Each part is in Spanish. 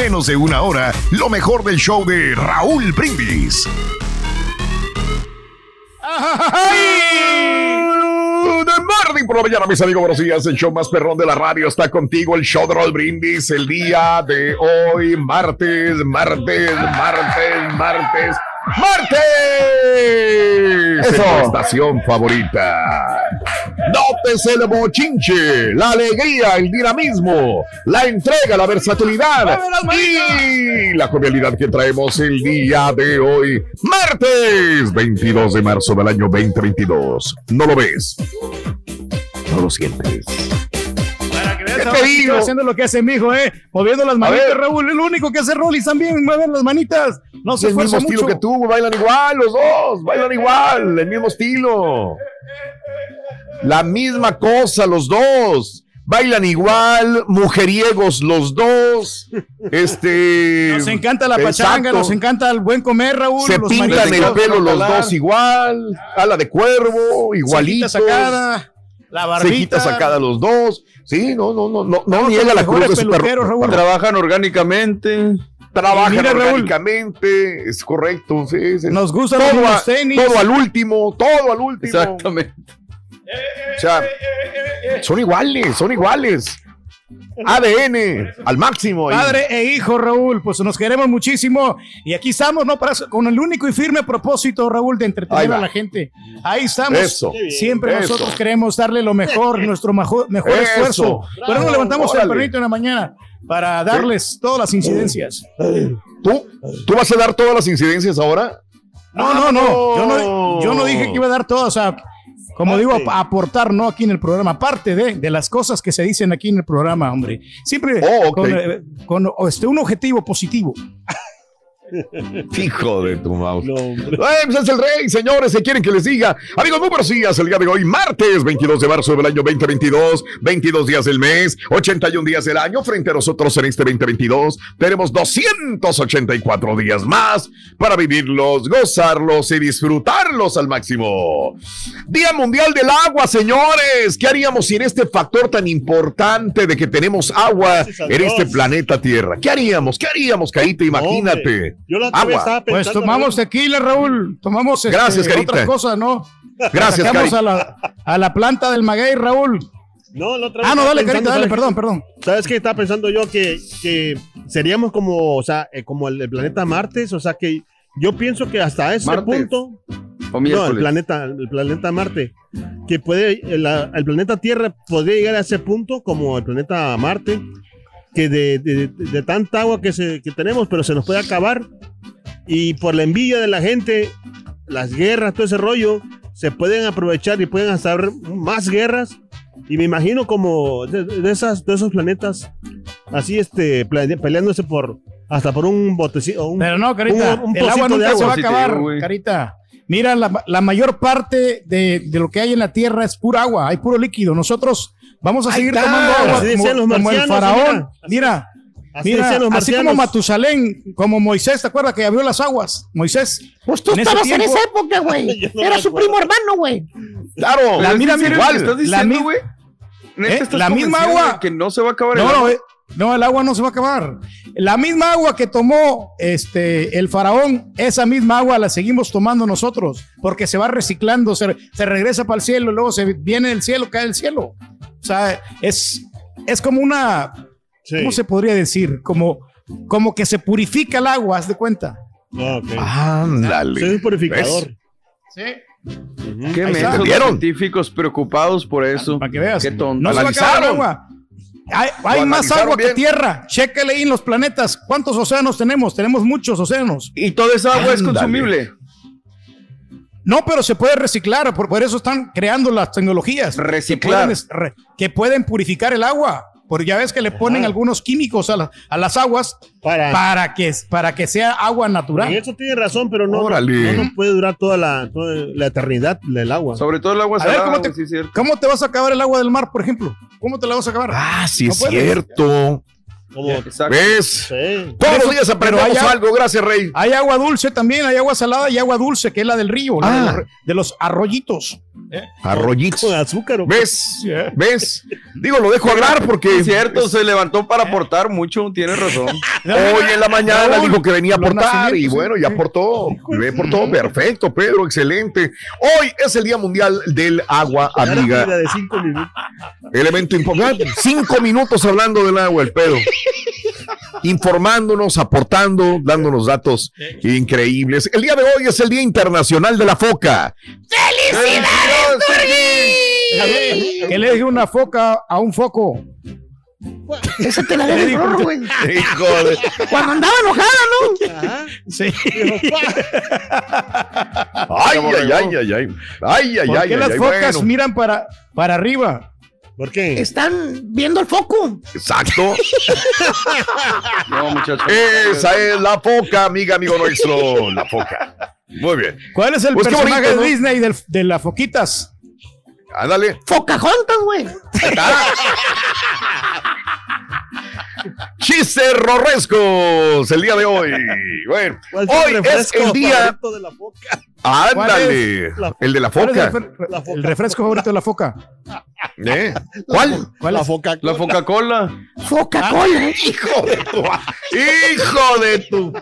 menos de una hora lo mejor del show de Raúl Brindis. De Mardi por la mañana, mis amigos, buenos días. El show más perrón de la radio está contigo. El show de Raúl Brindis. El día de hoy, martes, martes, martes, martes. ¡Martes! Eso. En tu estación favorita. Nótese el bochinche, la alegría, el dinamismo, la entrega, la versatilidad y la jovialidad que traemos el día de hoy, martes 22 de marzo del año 2022. ¿No lo ves? ¿No lo sientes? ¿Qué te digo? haciendo lo que hace mi hijo, ¿eh? Moviendo las manitas. Raúl. El único que hace Rollis también, mueve las manitas. No Es se el mismo estilo que tú, bailan igual los dos, bailan igual, el mismo estilo. La misma cosa los dos. Bailan igual, mujeriegos los dos. Este. Nos encanta la exacto. pachanga, nos encanta el buen comer, Raúl. Se los pintan el pelo los dos igual, ala de cuervo, igualito. La barbita. Cejita sacada los dos. Sí, no, no, no, no, no niega la cruz de su. Raúl. Trabajan orgánicamente. Trabajan mira, Raúl. orgánicamente, es correcto. sí, sí. Nos gustan todo, los a- tenis. todo al último, todo al último. Exactamente. O sea, son iguales, son iguales. ADN al máximo. ahí. Padre e hijo, Raúl, pues nos queremos muchísimo. Y aquí estamos, ¿no? Para, con el único y firme propósito, Raúl, de entretener a la gente. Ahí estamos. Eso. Siempre Eso. nosotros queremos darle lo mejor, nuestro mejor Eso. esfuerzo. Pero nos levantamos Órale. tempranito en la mañana para darles todas las incidencias. ¿Tú, ¿Tú vas a dar todas las incidencias ahora? No, no, no. Yo no, yo no dije que iba a dar todas, o sea, como digo, a- aportar, ¿no? Aquí en el programa, aparte de, de las cosas que se dicen aquí en el programa, hombre. Siempre Oh, ok. con, eh, con, este, un objetivo positivo. Hijo de tu mouse. pues es el rey, señores. Se quieren que les diga. Amigos, muy buenos días. El día de hoy, martes 22 de marzo del año 2022. 22 días del mes, 81 días del año. Frente a nosotros en este 2022 tenemos 284 días más para vivirlos, gozarlos y disfrutarlos al máximo. Día Mundial del Agua, señores. ¿Qué haríamos sin este factor tan importante de que tenemos agua en este planeta Tierra? ¿Qué haríamos? ¿Qué haríamos, Caíta? Imagínate. Yo la otra vez estaba Pues tomamos tequila, Raúl. Tomamos este, Gracias, Carita. otras cosas, ¿no? Gracias, Sacamos a la, a la planta del maguey, Raúl. No, la otra Ah, vez no, estaba dale, pensando, Carita, dale, ¿sabes perdón, perdón. ¿Sabes qué? Estaba pensando yo que, que seríamos como, o sea, eh, como el, el planeta Marte, o sea, que yo pienso que hasta ese Martes. punto, O no, el planeta, el planeta Marte, que puede, el, el planeta Tierra podría llegar a ese punto como el planeta Marte, que de, de- de tanta agua que, se, que tenemos, pero se nos puede acabar, y por la envidia de la gente, las guerras, todo ese rollo, se pueden aprovechar y pueden hacer más guerras. Y me imagino como de, de esas, de esos planetas, así este, peleándose por hasta por un botecito. Un, Pero no, Carita, un- un el agua nunca se va a agua. acabar, Carita. Mira, la, la mayor parte de, de lo que hay en la Tierra es pura agua, hay puro líquido. Nosotros vamos a seguir tomando agua Así como, los como el faraón. mira. Mira, Así mira, así como. Matusalén, como Moisés, ¿te acuerdas que abrió las aguas? Moisés. Pues tú En estabas en esa época, güey. No Era su primo hermano, güey. Claro, La, mira, mira, ¿Qué estás la diciendo, ¿Eh? La misma agua. que no se va a acabar el No, agua? eh, no, el agua no se va a acabar. La misma agua que tomó este, el faraón, esa misma agua la seguimos tomando nosotros, porque se va reciclando, se, se regresa para el cielo, luego se viene del cielo, cae del cielo. O sea, es, es como una, ¿cómo se podría decir? Como, como que se purifica el agua, haz de cuenta. Ándale. Soy un purificador. Sí. ¿Qué ¿Vieron? científicos preocupados por eso? Para que veas. Qué tonto. No se va a acabar el agua. Hay, más agua que tierra. Chécale ahí en los planetas. ¿Cuántos océanos tenemos? Tenemos muchos océanos. Y toda esa agua es consumible. No, pero se puede reciclar. Por, por eso están creando las tecnologías. Reciclar. Que pueden, re- que pueden purificar el agua. Porque ya ves que le ponen algunos químicos a, la- a las aguas Para- para, que, para que sea agua natural. En eso tiene razón, pero no, no, puede durar toda la, toda la eternidad del agua. Sobre todo el agua A ver, ¿cómo te, sí cómo te vas a acabar el agua del mar, por ejemplo? ¿Cómo te la vas a acabar? Ah, sí No es puedes. cierto. Exacto. ¿Ves? Sí. Todos los días pero aprendemos hay agua- algo. Gracias, Rey. Hay agua dulce también, hay agua salada y agua dulce, que es la del río, la de, Ah. los, de los arroyitos. Arroyitos. Con azúcar. ¿o qué? ¿Ves? ¿Ves? Digo, lo dejo hablar porque. Es cierto, se levantó para aportar mucho, tienes razón. Hoy en la mañana dijo que venía a aportar y bueno, ya aportó. Me aportó. Perfecto, Pedro, excelente. Hoy es el Día Mundial del Agua, amiga. de cinco minutos. Elemento importante. Cinco minutos hablando del agua, el pedo. Informándonos, aportando, dándonos datos increíbles. El día de hoy es el Día Internacional de la Foca. ¡Felicidades! Que le dije una foca a un foco. Esa te la debe el rorro, güey. Hijo de. Cuando andaba enojada, ¿no? Sí. Ay, ay, ay, ay, ay. Ay, ay, ¿Por ay, qué ay, las ay, focas bueno. miran para, para arriba? ¿Por qué? Están viendo el foco. Exacto. No, muchachos. Esa es la foca, amiga, amigo nuestro. La foca. Muy bien. ¿Cuál es el Pues personaje bonito, de ¿no? Disney del- de las foquitas? Ándale. Focajontas, güey. Chistes rorrescos el día de hoy. Bueno, ¿Cuál hoy el es el día. de la foca? Ándale. El de la ¿Cuál es foca. el, refresco favorito de la foca? ¿Eh? ¿Cuál? ¿Cuál La foca. La Coca-Cola. Foca-Cola. Hijo de tu. Hijo de tu.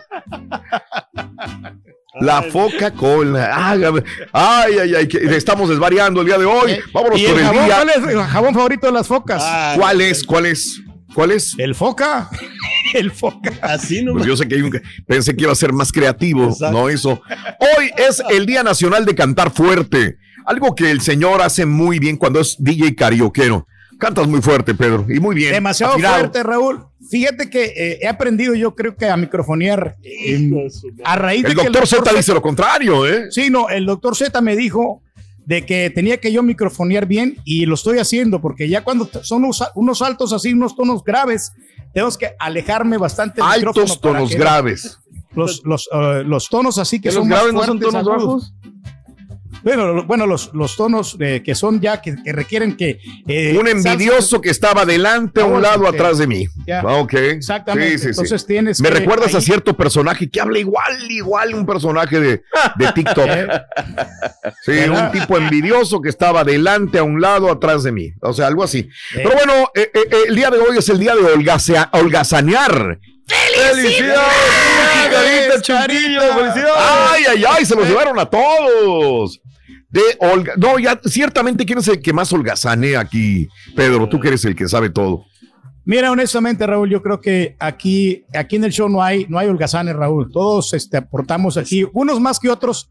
La Coca-Cola. Hágame. Ay, ay, ay. que estamos desvariando el día de hoy. Vámonos ¿Y por el jabón, día. cuál es el jabón favorito de las focas? Ah, ¿Cuál es? ¿Cuál es? ¿Cuál es? El foca. El foca. Así no Pues yo sé que hay un, pensé que iba a ser más creativo, Exacto. no eso. Hoy es el Día Nacional de Cantar Fuerte, algo que el señor hace muy bien cuando es DJ carioquero. Cantas muy fuerte, Pedro, y muy bien. Demasiado afinado. fuerte, Raúl. Fíjate que eh, he aprendido yo creo que a microfonear eh, a raíz de El que doctor Z dice lo contrario, ¿eh? Sí, no, el doctor Z me dijo de que tenía que yo microfonear bien y lo estoy haciendo porque ya cuando son unos, unos altos así, unos tonos graves, tengo que alejarme bastante del Altos tonos graves. los, los, eh, los tonos así que ¿Que son los más graves no son tonos agudos. Bueno, lo- bueno los, los tonos eh, que son ya que, que requieren que eh, Un envidioso que estaba delante a un lado Ok. atrás de mí. Ya. Ah, Ok. Exactamente. Sí, sí, sí. Entonces tienes Me que recuerdas a cierto personaje que habla igual, igual un personaje de, de TikTok. Sí, ¿Verdad? un tipo envidioso que estaba delante, a un lado, atrás de mí. O sea, algo así. Pero bueno, eh, eh, eh, el día de hoy es el día de holgazanear. ¡Felicidades, Charito! ¡Felicidades! ¡Ay, ay, ay! Se los llevaron a todos. De Olga. No, ya, ciertamente, ¿quién es el que más holgazanea aquí? Pedro, tú que eres el que sabe todo. Mira, honestamente, Raúl, yo creo que aquí, aquí en el show no hay, no hay holgazanes, Raúl. Todos este, aportamos aquí, unos más que otros,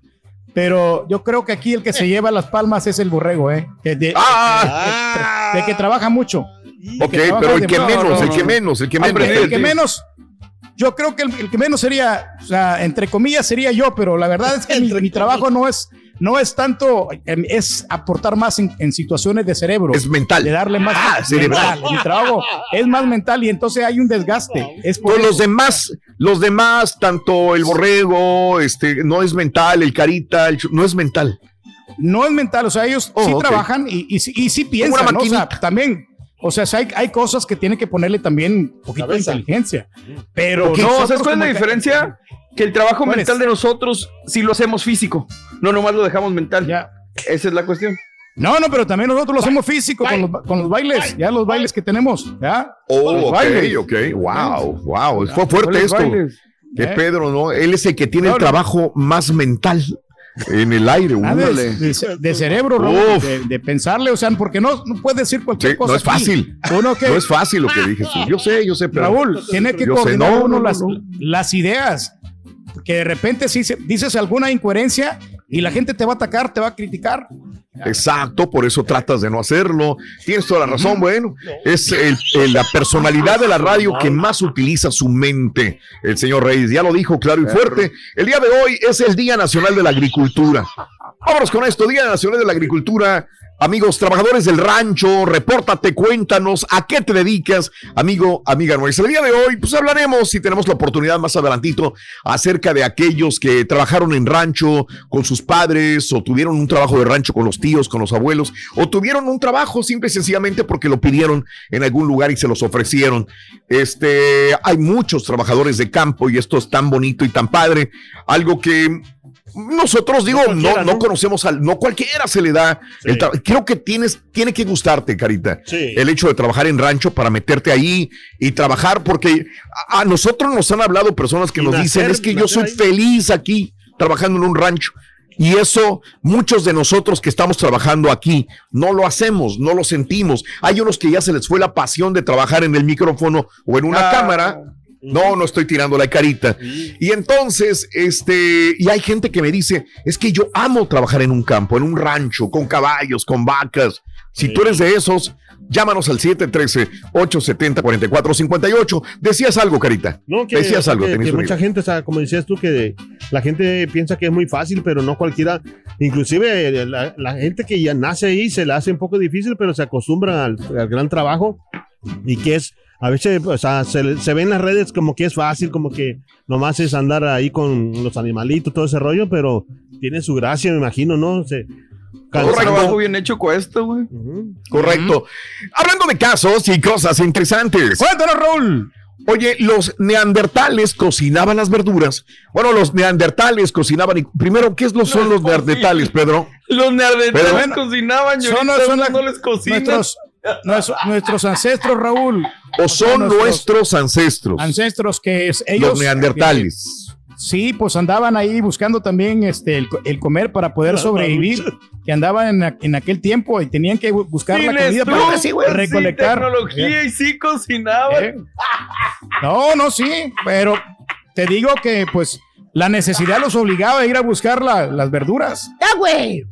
pero yo creo que aquí el que se lleva las palmas es el borrego, ¿eh? De, Ah. de- de- de que trabaja mucho. Ok, trabaja pero el que No, menos, no, el que menos, el que menos. El que menos, yo creo que el, el que menos sería, o sea, entre comillas sería yo, pero la verdad es que mi, mi trabajo no es, no es tanto, em, es aportar más en, en situaciones de cerebro. Es mental. De darle más Ah, cerebral. mental. Mi trabajo es más mental y entonces hay un desgaste. Es por los demás, los demás, tanto el borrego, este, no es mental, el carita, el chu- no es mental. No es mental, o sea, ellos Oh, sí ok. trabajan y, y, sí- y sí Como piensan, ¿no? O sea, maquinita. también, o sea, hay, hay cosas que tienen que ponerle también un poquito de inteligencia. Pero no, ¿sabes cuál es la diferencia? Que el trabajo ¿Cuál mental es? de nosotros sí lo hacemos físico. No nomás lo dejamos mental. Ya. Esa es la cuestión. No, no, pero también nosotros lo hacemos físico con los, con los bailes, ya los bailes que tenemos, ¿ya? Oh, Los ok, bailes. ok, wow, wow, fue fuerte ¿Cuáles esto. bailes? Que ¿Eh? Pedro, ¿no? Él es el que tiene No, el no. trabajo más mental en el aire. Ah, de, de- de cerebro, de, de pensarle, o sea, porque no, no puede decir cualquier Sí, cosa. no es aquí. fácil. Uno que, No es fácil lo que dije. sí. Yo sé, yo sé, pero. Raúl, tiene que sé, coordinar no, uno no, las, no. las ideas. Que de repente si se- dices alguna incoherencia y la gente te va a atacar, te va a criticar. Exacto, por eso tratas de no hacerlo. Tienes toda la razón. Bueno, es el- el- la personalidad de la radio que más utiliza su mente. El señor Reyes ya lo dijo claro y fuerte. El día de hoy es el Día Nacional de la Agricultura. Vámonos con esto, Día Nacional de la Agricultura. Amigos trabajadores del rancho, repórtate, cuéntanos a qué te dedicas, amigo, amiga nuestra. El día de hoy, pues hablaremos, si tenemos la oportunidad más adelantito, acerca de aquellos que trabajaron en rancho con sus padres o tuvieron un trabajo de rancho con los tíos, con los abuelos, o tuvieron un trabajo simple y sencillamente porque lo pidieron en algún lugar y se los ofrecieron. Este, hay muchos trabajadores de campo y esto es tan bonito y tan padre, algo que nosotros digo, no, no ¿no? conocemos al, no cualquiera se le da. Sí. el Creo que tienes, tiene que gustarte, Carita, Sí. el hecho de trabajar en rancho para meterte ahí y trabajar, porque a, a nosotros nos han hablado personas que Y nos nacer- dicen, es que yo soy ahí". feliz aquí trabajando en un rancho. Y eso, muchos de nosotros que estamos trabajando aquí, no lo hacemos, no lo sentimos. Hay unos que ya se les fue la pasión de trabajar en el micrófono o en una Ah. cámara. No, no estoy tirando la carita. Y entonces, este, y hay gente que me dice, es que yo amo trabajar en un campo, en un rancho, con caballos, con vacas. Si tú eres de esos, llámanos al 713-870-4458. Decías algo, Carita. No, que, Decías algo. que- que mucha gente, o sea, como decías tú, que la gente piensa que es muy fácil, pero no cualquiera. Inclusive eh, la, la gente que ya nace ahí se la hace un poco difícil, pero se acostumbra al, al gran trabajo y que es, a veces, o sea, se, se ve en las redes como que es fácil, como que nomás es andar ahí con los animalitos, todo ese rollo, pero tiene su gracia, me imagino, ¿no? Se, cansado. trabajo bien hecho cuesta, güey. Correcto. Hablando de casos y cosas interesantes. Cuéntanos, Raúl. Oye, los neandertales cocinaban las verduras. Bueno, los neandertales cocinaban. Y, primero, ¿qué es lo son los neandertales, Pedro? Los neandertales cocinaban, y Son, son no les cocinan. nuestros, nuestros, nuestros ancestros, Raúl. ¿O son nuestros ancestros? ancestros que es, ellos Los neandertales. sí, pues andaban ahí buscando también este el, co- el comer para poder sobrevivir, que andaban en, en aquel tiempo y tenían que bu- buscar la comida para recolectar. tecnología y sí cocinaban. Eh. No, no, sí, pero te digo que pues la necesidad los obligaba a ir a buscar la- las verduras. ¡Ya, güey!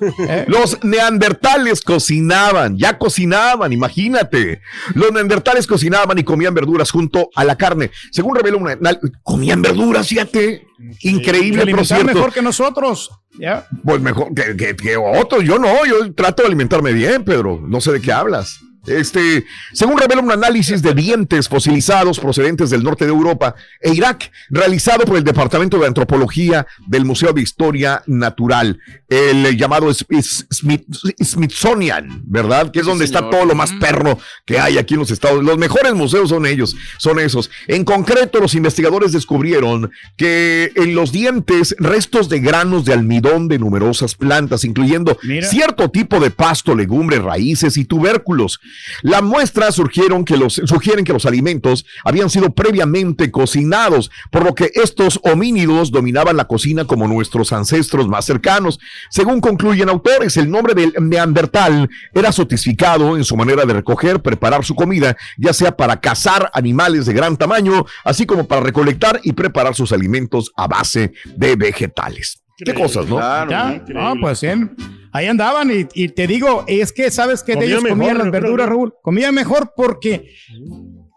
¿Eh? Los neandertales cocinaban, ya cocinaban, imagínate. Los neandertales cocinaban y comían verduras junto a la carne. Según reveló una... na- Comían verduras, fíjate. Increíble, por cierto. mejor que nosotros. ¿ya? Pues mejor que, que, que otros. Yo no, yo trato de alimentarme bien, Pedro. No sé de qué hablas. Este, según revela un análisis de dientes fosilizados procedentes del norte de Europa e Irak, realizado por el Departamento de Antropología del Museo de Historia Natural, el llamado Smith- Smithsonian, ¿verdad? Que es donde está todo lo más perro que hay aquí en los Estados Los mejores museos son ellos, son esos. En concreto, los investigadores descubrieron que en los dientes restos de granos de almidón de numerosas plantas, incluyendo cierto tipo de pasto, legumbres, raíces y tubérculos. Las muestras surgieron que los, sugieren que los alimentos habían sido previamente cocinados, por lo que estos homínidos dominaban la cocina como nuestros ancestros más cercanos. Según concluyen autores, el nombre del neandertal era sotificado en su manera de recoger, preparar su comida, ya sea para cazar animales de gran tamaño, así como para recolectar y preparar sus alimentos a base de vegetales. Qué cosas, ¿no? Ya, no, pues bien. Ahí andaban y, y te digo, es que sabes que de Comía ellos comían las creo, verduras, ¿no? Raúl. Comían mejor porque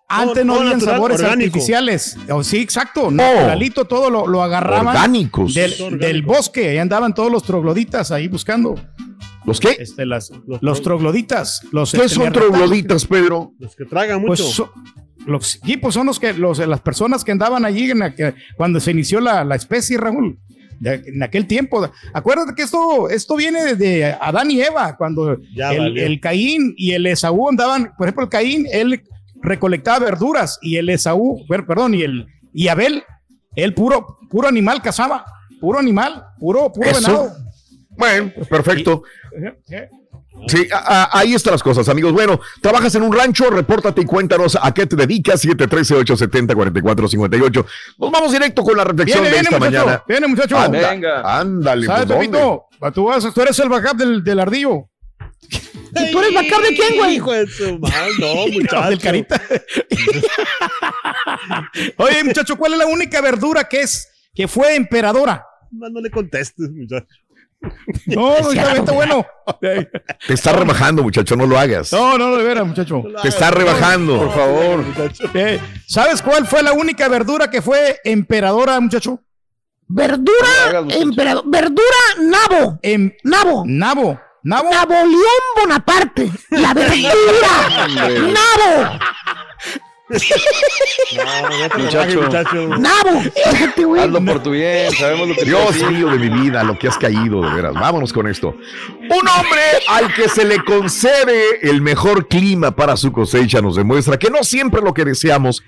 antes no todo habían natural, sabores orgánico. artificiales. Oh, sí, exacto. Naturalito todo lo, lo agarraban. Orgánicos. Del, bosque. Ahí andaban todos los trogloditas ahí buscando. ¿Los qué? Este, las, los, trogloditas. Los, ¿Qué este, son trogloditas, Pedro? Los que tragan Pues mucho. so- los, sí, pues son los que, los, las personas que andaban allí en cuando se inició la, la especie, Raúl. De- en aquel tiempo. Acuérdate que esto, esto viene de Adán y Eva, cuando el, el Caín y el Esaú andaban, por ejemplo, el Caín, él recolectaba verduras y el Esaú, per- perdón, y el y Abel, él puro, puro animal cazaba, puro animal, puro, puro Eso. venado. Bueno, perfecto. Sí, a- a- ahí están las cosas, amigos. Bueno, trabajas en un rancho, repórtate y cuéntanos a qué te dedicas. 713-870-4458. Nos vamos directo con la reflexión Viene, de viene, esta muchacho, mañana. viene, muchacho. Anda, Venga. Ándale, ¿Sabes, pues. Pepito? Tú, vas, tú eres el backup del, del ardillo. ¿Y tú eres backup de quién, güey? Hijo de su madre, no, muchacho. Del carita. Oye, muchacho, ¿cuál es la única verdura que es que fue emperadora? Más no le contestes, muchacho. No, no, está, está bueno. Te está rebajando, muchacho, no lo hagas. No, no, de veras, muchacho. Te está rebajando. Por favor. Eh, ¿Sabes cuál fue la única verdura que fue emperadora, muchacho? Verdura, emperador, verdura, nabo. Em, nabo. Nabo. Nabo. Napoleón Bonaparte. La verdura. Nabo. Muchacho. Nabo. Güey. Hazlo por tu bien, sabemos lo que Dios mío de mi vida, lo que has caído, de veras. Vámonos con esto. Un hombre al que se le concede el mejor clima para su cosecha nos demuestra que no siempre lo que deseamos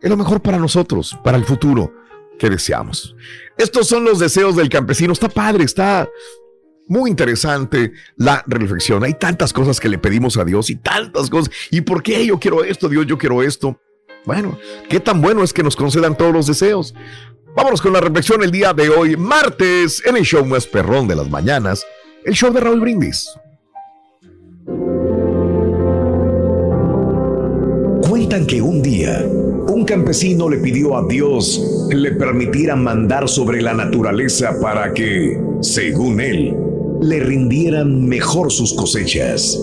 es lo mejor para nosotros, para el futuro que deseamos. Estos son los deseos del campesino. Está padre, está muy interesante la reflexión. Hay tantas cosas que le pedimos a Dios y tantas cosas. ¿Y por qué yo quiero esto, Dios? Yo quiero esto. Bueno, qué tan bueno es que nos concedan todos los deseos. Vámonos con la reflexión el día de hoy, martes, en el show más perrón de las mañanas, el show de Raúl Brindis. Cuentan que un día un campesino le pidió a Dios le permitiera mandar sobre la naturaleza para que, según él, le rindieran mejor sus cosechas.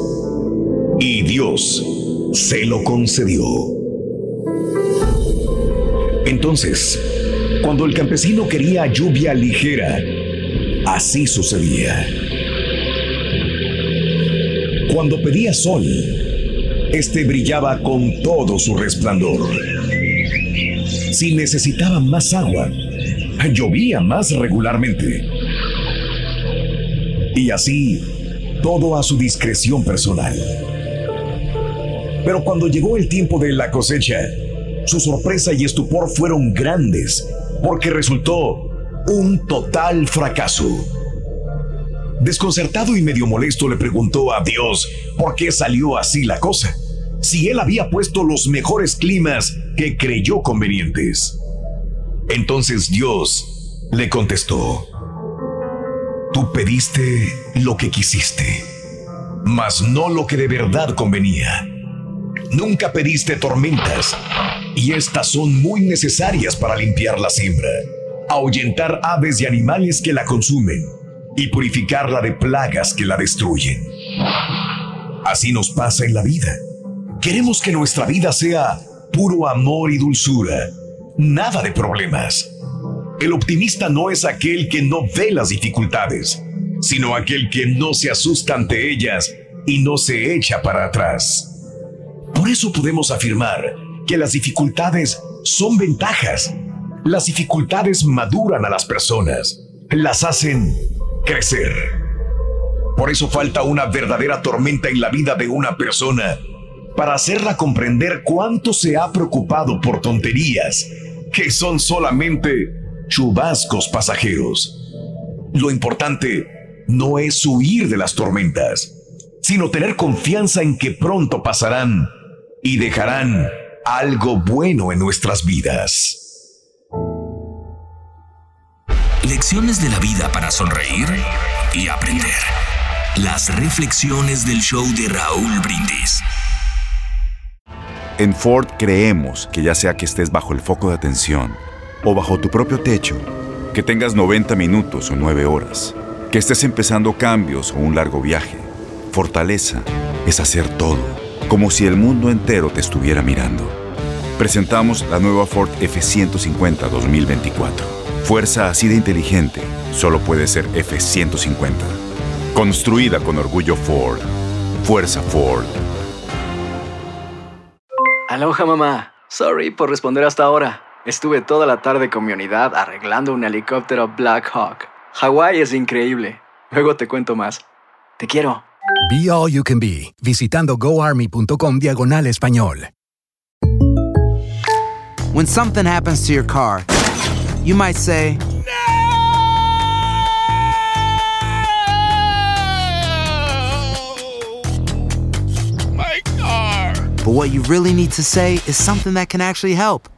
Y Dios se lo concedió. Entonces, cuando el campesino quería lluvia ligera, así sucedía. Cuando pedía sol, este brillaba con todo su resplandor. Si necesitaba más agua, llovía más regularmente. Y así, todo a su discreción personal. Pero cuando llegó el tiempo de la cosecha, su sorpresa y estupor fueron grandes, porque resultó un total fracaso. Desconcertado y medio molesto le preguntó a Dios por qué salió así la cosa, si él había puesto los mejores climas que creyó convenientes. Entonces Dios le contestó, tú pediste lo que quisiste, mas no lo que de verdad convenía. Nunca pediste tormentas, y estas son muy necesarias para limpiar la siembra, ahuyentar aves y animales que la consumen, y purificarla de plagas que la destruyen. Así nos pasa en la vida. Queremos que nuestra vida sea puro amor y dulzura, nada de problemas. El optimista no es aquel que no ve las dificultades, sino aquel que no se asusta ante ellas y no se echa para atrás. Por eso podemos afirmar que las dificultades son ventajas. Las dificultades maduran a las personas, las hacen crecer. Por eso falta una verdadera tormenta en la vida de una persona para hacerla comprender cuánto se ha preocupado por tonterías que son solamente chubascos pasajeros. Lo importante no es huir de las tormentas, sino tener confianza en que pronto pasarán y dejarán algo bueno en nuestras vidas. Lecciones de la vida para sonreír y aprender. Las reflexiones del show de Raúl Brindis. En Ford creemos que ya sea que estés bajo el foco de atención o bajo tu propio techo, que tengas 90 minutos o 9 horas, que estés empezando cambios o un largo viaje, fortaleza es hacer todo, como si el mundo entero te estuviera mirando. Presentamos la nueva Ford F150 2024. Fuerza así de inteligente solo puede ser F150. Construida con orgullo Ford. Fuerza Ford. Aloha mamá. Sorry por responder hasta ahora. Estuve toda la tarde con mi unidad arreglando un helicóptero Black Hawk. Hawái es increíble. Luego te cuento más. Te quiero. Be All You Can Be, visitando goarmy.com diagonal español. When something happens to your car, you might say, My car! but what you really need to say is something that can actually help.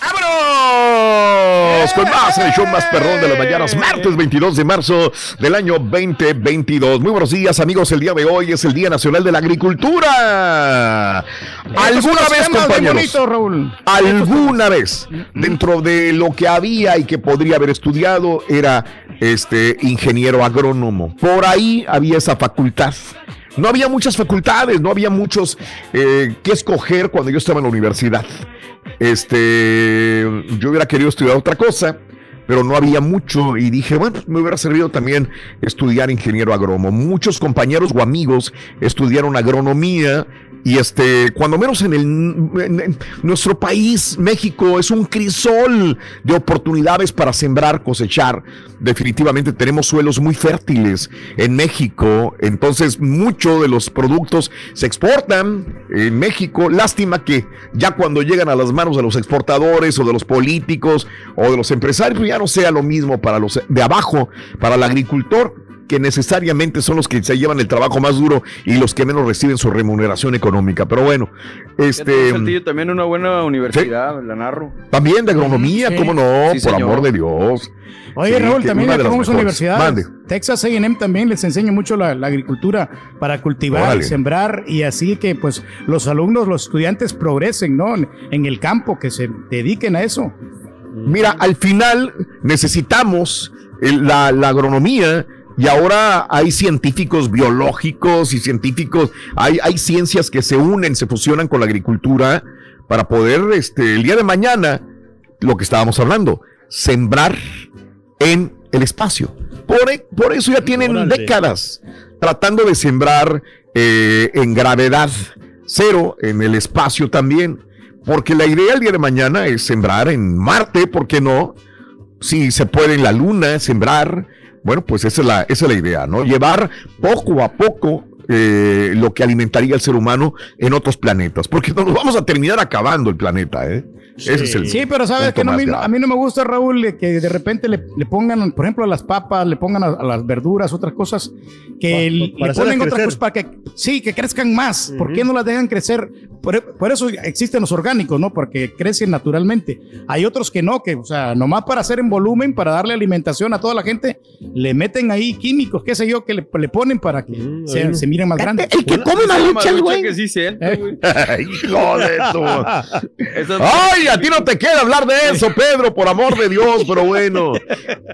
¡Vámonos! Con más el show más perrón de las mañanas, martes 22 de marzo del año 2022. Muy buenos días, amigos. El día de hoy es el Día Nacional de la Agricultura. ¿Alguna vez, compañeros? ¿Alguna vez dentro de lo que había y que podría haber estudiado era este ingeniero agrónomo? Por ahí había esa facultad. No había muchas facultades, no había muchos eh, que escoger cuando yo estaba en la universidad. Este, yo hubiera querido estudiar otra cosa, pero no había mucho y dije, bueno, me hubiera servido también estudiar ingeniero agrónomo. Muchos compañeros o amigos estudiaron agronomía y este, cuando menos en, el, en nuestro país, México, es un crisol de oportunidades para sembrar, cosechar. Definitivamente tenemos suelos muy fértiles en México, entonces muchos de los productos se exportan en México. Lástima que ya cuando llegan a las manos de los exportadores o de los políticos o de los empresarios, pues ya no sea lo mismo para los de abajo, para el agricultor que necesariamente son los que se llevan el trabajo más duro y los que menos reciben su remuneración económica. Pero bueno, este. Saltillo, también una buena universidad, la narro. También de agronomía, Sí. cómo no, Sí, por señor. amor de Dios. Oye, Sí, Raúl, también una de tenemos universidades. Mande. Texas A&M también les enseña mucho la, la agricultura para cultivar, Órale. sembrar y así que pues los alumnos, los estudiantes progresen, ¿no? En, en el campo, que se dediquen a eso. Mira, al final necesitamos el- la, la agronomía y ahora hay científicos biológicos y científicos, hay, hay ciencias que se unen, se fusionan con la agricultura para poder, este, el día de mañana, lo que estábamos hablando, sembrar en el espacio. Por, por eso ya tienen décadas tratando de sembrar eh, en gravedad cero en el espacio también. Porque la idea el día de mañana es sembrar en Marte, ¿por qué no? Si se puede en la Luna sembrar, bueno, pues esa es la, esa es la idea, ¿no? Llevar poco a poco eh, lo que alimentaría al ser humano en otros planetas, porque nos vamos a terminar acabando el planeta, ¿eh? Ese es el Sí, pero sabes que no, a mí no me gusta, Raúl, que de repente le, le pongan, por ejemplo, a las papas, le pongan a, a las verduras, otras cosas, que le para le ponen otras cosas para que, sí, que crezcan más. ¿Por qué no las dejan crecer? Por, por eso existen los orgánicos, ¿no? Porque crecen naturalmente. Hay otros que no, que, o sea, nomás para hacer en volumen, para darle alimentación a toda la gente, le meten ahí químicos, qué sé yo, que le, le ponen para que se, bueno. se miren más grandes. El que come maruchas, güey. que sí siento, güey. Hijo de tu. Esas- Ay, a ti no te queda hablar de eso, Pedro, por amor de Dios, pero bueno.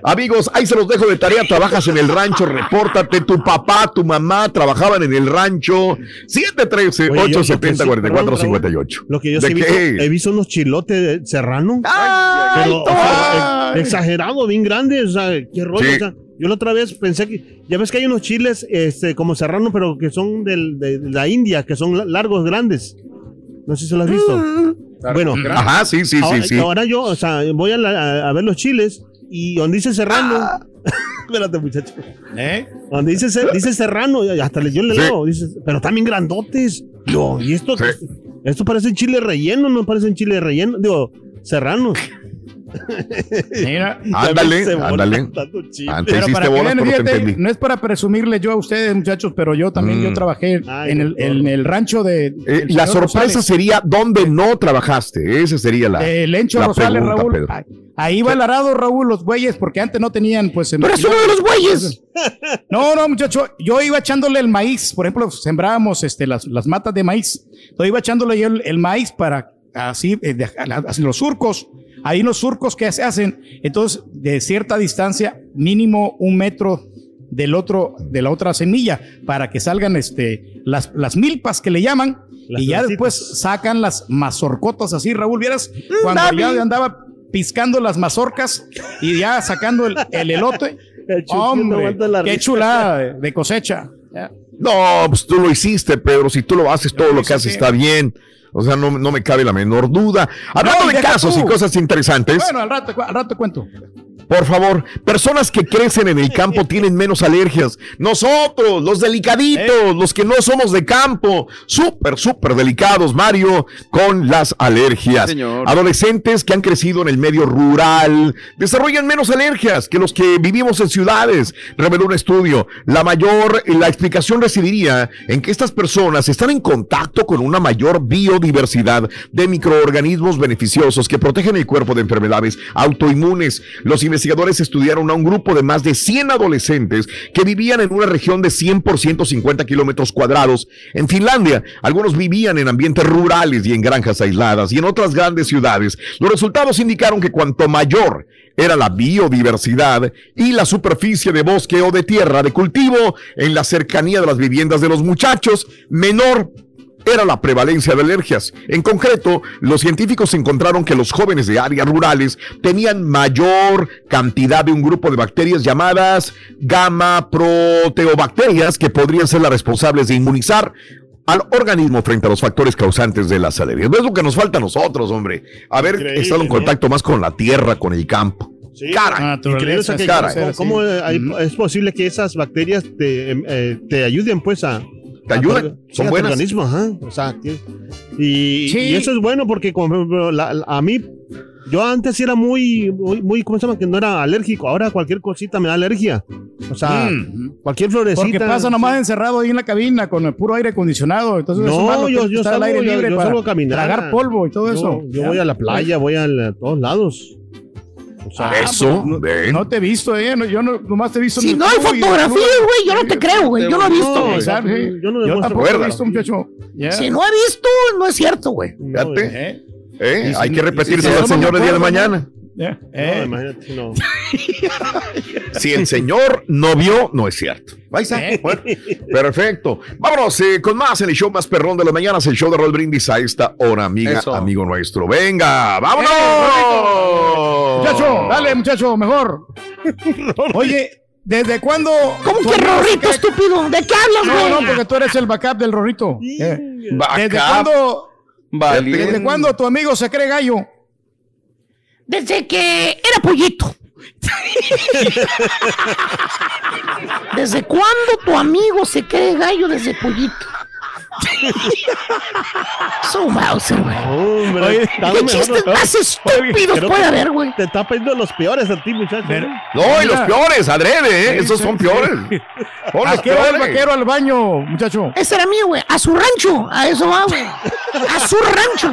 Amigos, ahí se los dejo de tarea. Trabajas en el rancho, repórtate. Tu papá, tu mamá trabajaban en el rancho. 713 Oye, yo- 870 lo que sí- 44 perdón, 58. Lo que yo ¿De sí he he visto unos chilotes serranos. Ay, pero, o sea, ex- exagerado, bien grandes. O sea, qué rollo. Sí. o sea, yo la otra vez pensé que. Ya ves que hay unos chiles este, como serrano, pero que son del- de, la India, que son la- largos, grandes. No sé si lo has visto. Mm. Bueno, Ajá, sí, sí, sí, ahora, sí. ahora yo, o sea, voy a, la- a- a ver los chiles y donde dice serrano. Ah. Espérate, muchacho. ¿Eh? Donde dice, dice serrano, hasta le- yo le Sí. leo, dice, pero también grandotes. Yo, y esto, Sí. esto parece chile relleno, no parece chile relleno, digo, serrano. Mira. Ándale, ándale. Antes Pero hiciste para que bolas, pero fíjate, no es para presumirle yo a ustedes, muchachos, pero yo también Mm. yo trabajé Ay, en, el, en el rancho de. Eh, la sorpresa Rosales, sería dónde no trabajaste. Esa sería la. de Lencho la Rosales, pregunta, Raúl. Pedro. Ahí- va el arado, Raúl, los bueyes, porque antes no tenían, pues. Uno de los güeyes. No, no, muchacho, yo iba echándole el maíz, por ejemplo, sembrábamos este, las, las matas de maíz, yo iba echándole yo el, el maíz para así, eh, de- a la- a los surcos, ahí los surcos que se hacen, entonces de cierta distancia, mínimo un metro del otro, de la otra semilla, para que salgan este, las, las milpas que le llaman, Las y ya después sacan las mazorcotas así, Raúl, vieras, cuando David. ya andaba piscando las mazorcas y ya sacando el, el elote. El Hombre, qué risa. chulada de, de cosecha. Ya. No, pues tú lo hiciste, Pedro. Si tú lo haces, todo Yo lo lo que haces está bien. O sea, no, no me cabe la menor duda. Hablando No, de casos tú. y cosas interesantes, Bueno, al rato, al rato cuento. Por favor, personas que crecen en el campo tienen menos alergias. Nosotros, los delicaditos, Eh. los que no somos de campo, súper, súper delicados, Mario, con las alergias. Señor. Adolescentes que han crecido en el medio rural desarrollan menos alergias que los que vivimos en ciudades, reveló un estudio. La mayor, la explicación residiría en que estas personas están en contacto con una mayor biodiversidad de microorganismos beneficiosos que protegen el cuerpo de enfermedades autoinmunes. Los investigadores estudiaron a un grupo de más de 100 adolescentes que vivían en una región de 100 por 150 kilómetros cuadrados en Finlandia. Algunos vivían en ambientes rurales y en granjas aisladas y en otras grandes ciudades. Los resultados indicaron que cuanto mayor era la biodiversidad y la superficie de bosque o de tierra de cultivo en la cercanía de las viviendas de los muchachos, menor era la prevalencia de alergias. En concreto, los científicos encontraron que los jóvenes de áreas rurales tenían mayor cantidad de un grupo de bacterias llamadas gamma proteobacterias que podrían ser las responsables de inmunizar al organismo frente a los factores causantes de las alergias. Es lo que nos falta a nosotros, hombre. Haber estado en ¿no? contacto más con la tierra, con el campo. Sí. Increíble, que- Caray. ¿cómo- ¿Cómo eh, hay- es posible que esas bacterias te, em, eh, te ayuden, pues, a. ¿Te a ayudan? sí, ¿Son a tu buenas? organismo, ajá. O sea, que- y, Sí. y eso es bueno porque, como, la- la- a mí. Yo antes era muy, muy, muy, ¿cómo se llama? Que no era alérgico. Ahora cualquier cosita me da alergia. O sea, Mm. cualquier florecita. Porque pasa nomás encerrado ahí en la cabina con el puro aire acondicionado. Entonces es No, malo, yo, yo estar al salgo, aire yo- libre yo para salgo a caminar. tragar polvo y todo Yo- eso. Yo Ya. voy a la playa, voy a, la- a todos lados. O sea, Ah, Eso, pues, no, no te he visto, eh. no, yo no, nomás te he visto. Si no hay fotografías, güey, yo no te creo, güey. Yo no he visto, No, güey. ¿sabes? yo- no Yo tampoco he visto, muchacho. Ya. Si no he visto, no es cierto, güey. Fíjate. Eh, ¿Eh? Si- Hay que y si al señor el día de acuerdo, ya, no, eh. imagínate, si no. Si el señor no vio, no es cierto. Ahí está. Eh. Bueno, perfecto. Vámonos eh, con más en el show más perrón de las mañanas, el show de Roll Brindis a esta hora, amiga, Eso. amigo nuestro. Venga, vámonos. Muchacho, dale, muchacho, mejor. Oye, ¿desde cuándo? ¿Cómo que Rorrito, estúpido? ¿De qué hablas, No, güey? no, porque tú eres el backup del Rorrito. Eh. ¿Desde cuándo. ¿Desde cuándo tu amigo se cree gallo? Desde que era pollito. ¿Desde cuándo tu amigo se cree gallo desde pollito? Su Mauser, güey. Hombre, Oye, está ¿qué chistes más estúpidos puede haber, güey? Te está pidiendo los peores a ti, muchacho. No, y los peores, adrede, ¿eh? Esos son peores. Son ¿A los qué va el peores. vaquero al baño, muchacho? Ese era mío, güey. A su rancho. A eso va, güey. A su rancho.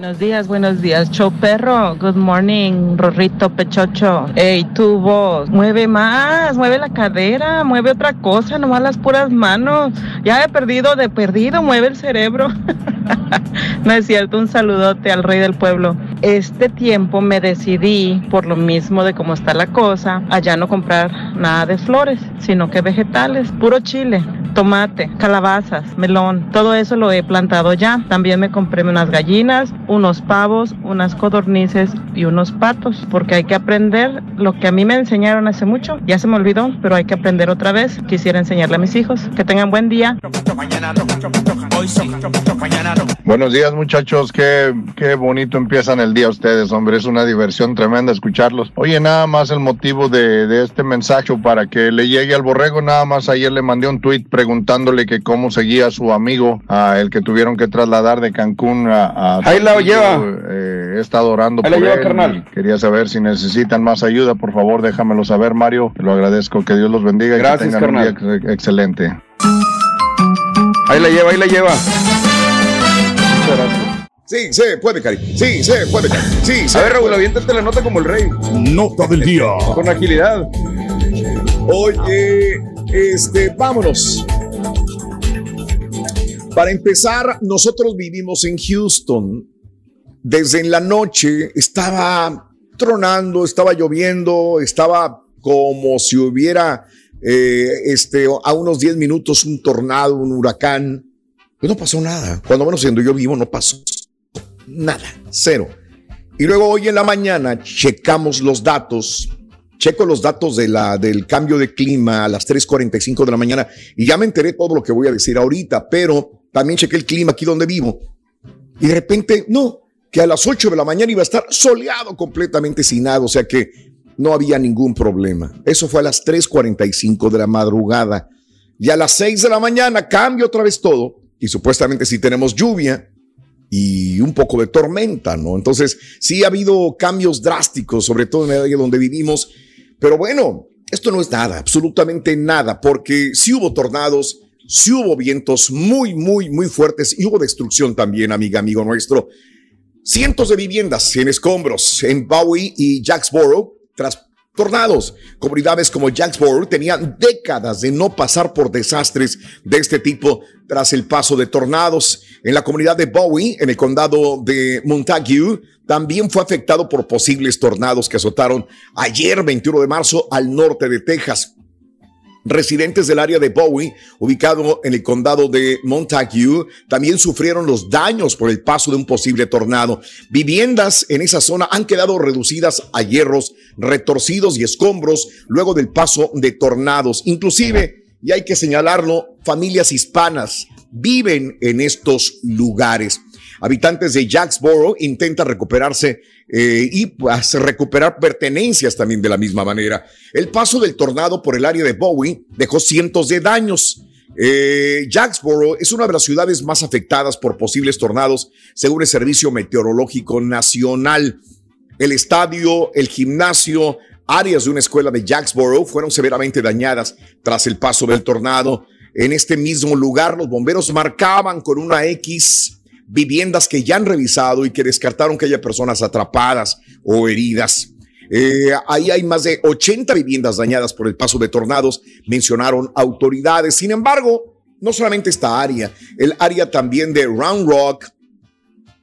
Buenos días, buenos días, show perro. Good morning, Rorrito Pechocho. Ey, tu voz, mueve más, mueve la cadera, mueve otra cosa, nomás las puras manos. Ya he perdido de perdido, mueve el cerebro. no es cierto, un saludote al rey del pueblo. Este tiempo me decidí, por lo mismo de cómo está la cosa, a ya no comprar nada de flores, sino que vegetales, puro chile, tomate, calabazas, melón, todo eso lo he plantado ya. También me compré unas gallinas, unos pavos, unas codornices y unos patos, porque hay que aprender lo que a mí me enseñaron hace mucho. Ya se me olvidó, pero hay que aprender otra vez. Quisiera enseñarle a mis hijos. Que tengan buen día. Buenos días muchachos, qué, qué bonito empiezan el día ustedes, hombre, es una diversión tremenda escucharlos. Oye, nada más el motivo de, de este mensaje para que le llegue al borrego, nada más ayer le mandé un tweet preguntándole que cómo seguía a su amigo, a el que tuvieron que trasladar de Cancún a... a Ahí la Lleva. Eh, he estado orando Ahí la por lleva, él carnal. y quería saber si necesitan más ayuda, por favor déjamelo saber Mario, te lo agradezco, que Dios los bendiga y Gracias, que tengan un carnal. día excelente. Ahí la lleva, ahí la lleva. Sí, se puede, Cari. Sí, se puede, Cari. Sí, se A ver, Raúl, aviéntate la nota como el rey. Nota del día. Con agilidad. Oye, este, vámonos. Para empezar, nosotros vivimos en Houston. Desde en la noche estaba tronando, estaba lloviendo, estaba como si hubiera eh, este, a unos 10 minutos un tornado, un huracán. Pues no pasó nada. Cuando menos siendo yo vivo, no pasó nada, cero. Y luego hoy en la mañana checamos los datos, checo los datos de la, del cambio de clima a las 3.45 de la mañana y ya me enteré todo lo que voy a decir ahorita, pero también chequé el clima aquí donde vivo. Y de repente, no, que a las 8 de la mañana iba a estar soleado completamente sin nada, o sea que no había ningún problema. Eso fue a las 3.45 de la madrugada. Y a las 6 de la mañana cambia otra vez todo y supuestamente si tenemos lluvia, y un poco de tormenta, ¿no? Entonces, sí ha habido cambios drásticos, sobre todo en el área donde vivimos, pero bueno, esto no es nada, absolutamente nada, porque sí hubo tornados, sí hubo vientos muy, muy, muy fuertes y hubo destrucción también, amiga, amigo nuestro. Cientos de viviendas en escombros en Bowie y Jacksboro tras tornados. Comunidades como Jacksboro tenían décadas de no pasar por desastres de este tipo tras el paso de tornados. En la comunidad de Bowie, en el condado de Montague, también fue afectado por posibles tornados que azotaron ayer, 21 de marzo, al norte de Texas. Residentes del área de Bowie, ubicado en el condado de Montague, también sufrieron los daños por el paso de un posible tornado. Viviendas en esa zona han quedado reducidas a hierros retorcidos y escombros luego del paso de tornados. Inclusive, y hay que señalarlo, familias hispanas viven en estos lugares. Habitantes de Jacksboro intentan recuperarse eh, y recuperar pertenencias también de la misma manera. El paso del tornado por el área de Bowie dejó cientos de daños. Eh, Jacksboro es una de las ciudades más afectadas por posibles tornados, según el Servicio Meteorológico Nacional. El estadio, el gimnasio, áreas de una escuela de Jacksboro fueron severamente dañadas tras el paso del tornado. En este mismo lugar, los bomberos marcaban con una X viviendas que ya han revisado y que descartaron que haya personas atrapadas o heridas. Eh, ahí hay más de 80 viviendas dañadas por el paso de tornados, mencionaron autoridades. Sin embargo, no solamente esta área, el área también de Round Rock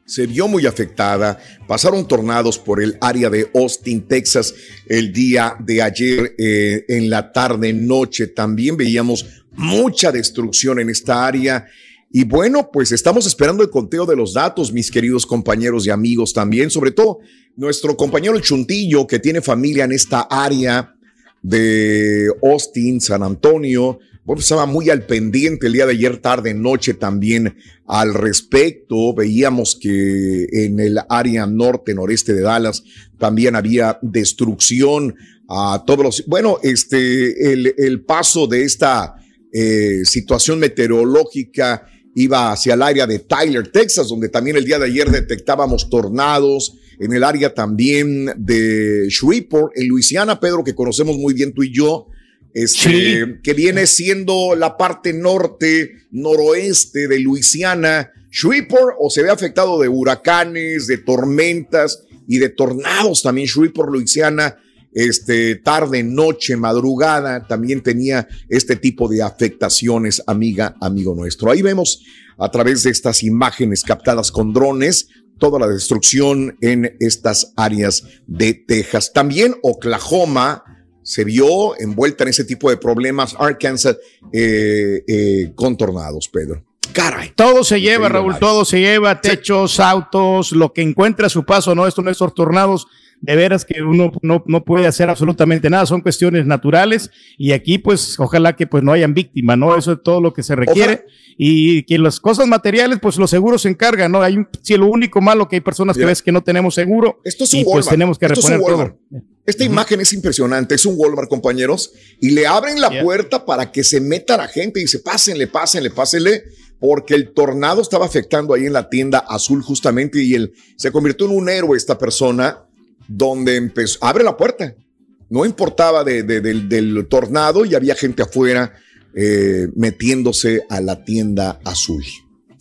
se vio muy afectada. Pasaron tornados por el área de Austin, Texas, el día de ayer eh, en la tarde, noche. También veíamos mucha destrucción en esta área. Y bueno, pues estamos esperando el conteo de los datos, mis queridos compañeros y amigos también, sobre todo nuestro compañero Chuntillo, que tiene familia en esta área de Austin, San Antonio, bueno, estaba muy al pendiente el día de ayer, tarde, noche también al respecto. Veíamos que en el área norte, noreste de Dallas, también había destrucción a todos los. Bueno, este, el, el paso de esta eh, situación meteorológica iba hacia el área de Tyler, Texas, donde también el día de ayer detectábamos tornados. En el área también de Shreveport, en Luisiana, Pedro, que conocemos muy bien tú y yo este, que viene siendo la parte norte, noroeste de Luisiana. Shreveport o se ve afectado de huracanes, de tormentas y de tornados también. Shreveport, Luisiana, este, tarde, noche, madrugada, también tenía este tipo de afectaciones, amiga, amigo nuestro. Ahí vemos a través de estas imágenes captadas con drones toda la destrucción en estas áreas de Texas. También Oklahoma, se vio envuelta en ese tipo de problemas Arkansas eh, eh, con tornados, Pedro. Caray. Todo se lleva, Raúl, todo se lleva, techos, autos, lo que encuentra a su paso, no, esto no es tornados de veras que uno no, no, puede hacer absolutamente nada, son cuestiones naturales y aquí pues ojalá que pues no hayan víctimas, ¿no? Eso es todo lo que se requiere y que las cosas materiales pues los seguros se encargan, ¿no? Hay un cielo único malo que hay personas que ves que no tenemos seguro Esto es y un pues Walmart. tenemos que Esto es un reponer Walmart. todo. Esta imagen es impresionante, es un Walmart, compañeros, y le abren la puerta para que se meta la gente y dice, pásenle, pásenle, pásenle, porque el tornado estaba afectando ahí en la tienda azul justamente y él se convirtió en un héroe esta persona donde empezó, abre la puerta, no importaba de- de- del, tornado y había gente afuera eh, metiéndose a la tienda azul.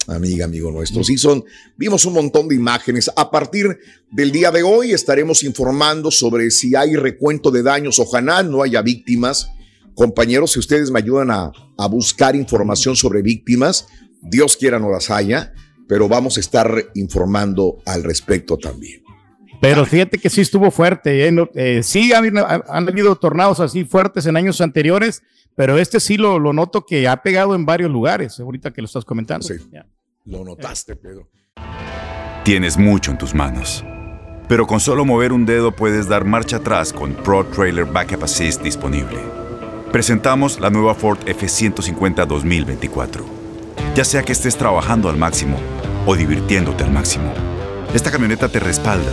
Amiga, amigo nuestro. Sí, son, vimos un montón de imágenes. A partir del día de hoy estaremos informando sobre si hay recuento de daños. Ojalá no haya víctimas. Compañeros, si ustedes me ayudan a, a buscar información sobre víctimas, Dios quiera no las haya, pero vamos a estar informando al respecto también. Pero fíjate que sí estuvo fuerte, ¿eh? No, eh, sí han, han habido tornados así fuertes en años anteriores, pero este sí lo, lo noto que ha pegado en varios lugares, ahorita que lo estás comentando. Ya. Lo notaste, Pedro. Tienes mucho en tus manos. Pero con solo mover un dedo puedes dar marcha atrás con Pro Trailer Backup Assist disponible. Presentamos la nueva Ford F150 2024. Ya sea que estés trabajando al máximo o divirtiéndote al máximo, esta camioneta te respalda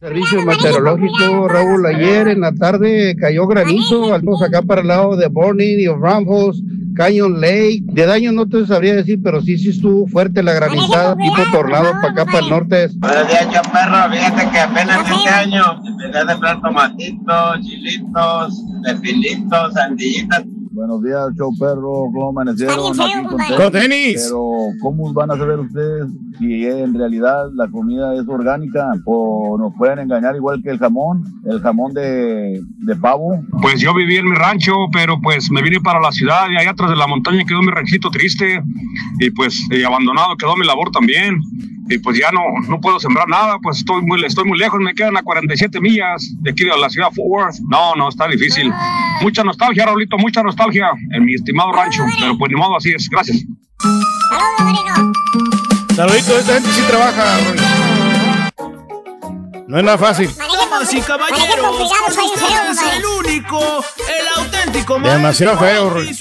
Servicio meteorológico, Raúl, ayer en la tarde cayó granizo, vamos acá para el lado de Borning y Rambles, Canyon Lake. De daño no te sabría decir, pero sí, sí estuvo fuerte la granizada, tipo tornado para acá, para el norte. Buenos días, yo perro. Fíjate que apenas este año empecé a sembrar tomatitos, chilitos, pepinitos, sandillitas. Buenos días, show perro. ¿Cómo amanecieron? Aquí con tenis. Con tenis. Pero, ¿cómo van a saber ustedes si en realidad la comida es orgánica? O nos pueden engañar igual que el jamón, el jamón de, de pavo. Pues yo viví en mi rancho, pero pues me vine para la ciudad y allá atrás de la montaña quedó mi ranchito triste y pues eh, abandonado quedó mi labor también. Y pues ya no, no puedo sembrar nada, pues estoy muy, estoy muy lejos, me quedan a 47 millas de aquí de la ciudad de Fort Worth. No, no, está difícil. Mucha nostalgia, Raulito, mucha nostalgia en mi estimado rancho, pero pues ni modo, así es. Gracias. Saludito, esta gente sí trabaja. No es nada fácil. Damas y caballeros, con ustedes el único, el auténtico Demasiado feo, Roy.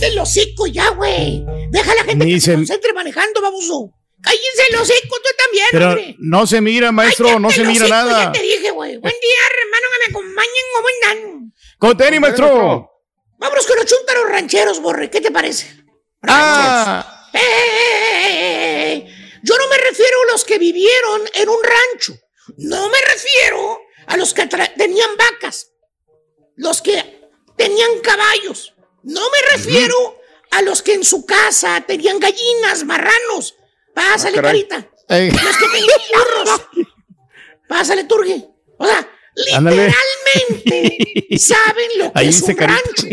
Chuntarología. El hocico ya, güey. Deja a la gente Ni que se se- concentre manejando, baboso. Cállense el hocico, tú también, Pero hombre. no se mira, maestro, no se mira hocico, nada. Ya te dije, güey. Buen día, hermano, que me acompañen. ¿Cómo andan? Con tenis, maestro. Vámonos con los chúntaros rancheros, borre. ¿Qué te parece? Ah, ¡Eh, eh, eh, eh! Yo no me refiero a los que vivieron en un rancho. No me refiero a los que tenían vacas. Los que tenían caballos. No me refiero a los que en su casa tenían gallinas, marranos. Pásale, Ah, caray. carita. Ey. Los que tenían burros. Pásale, Turgi. O sea, Ándale. literalmente saben lo que Ahí es dice un carita. rancho.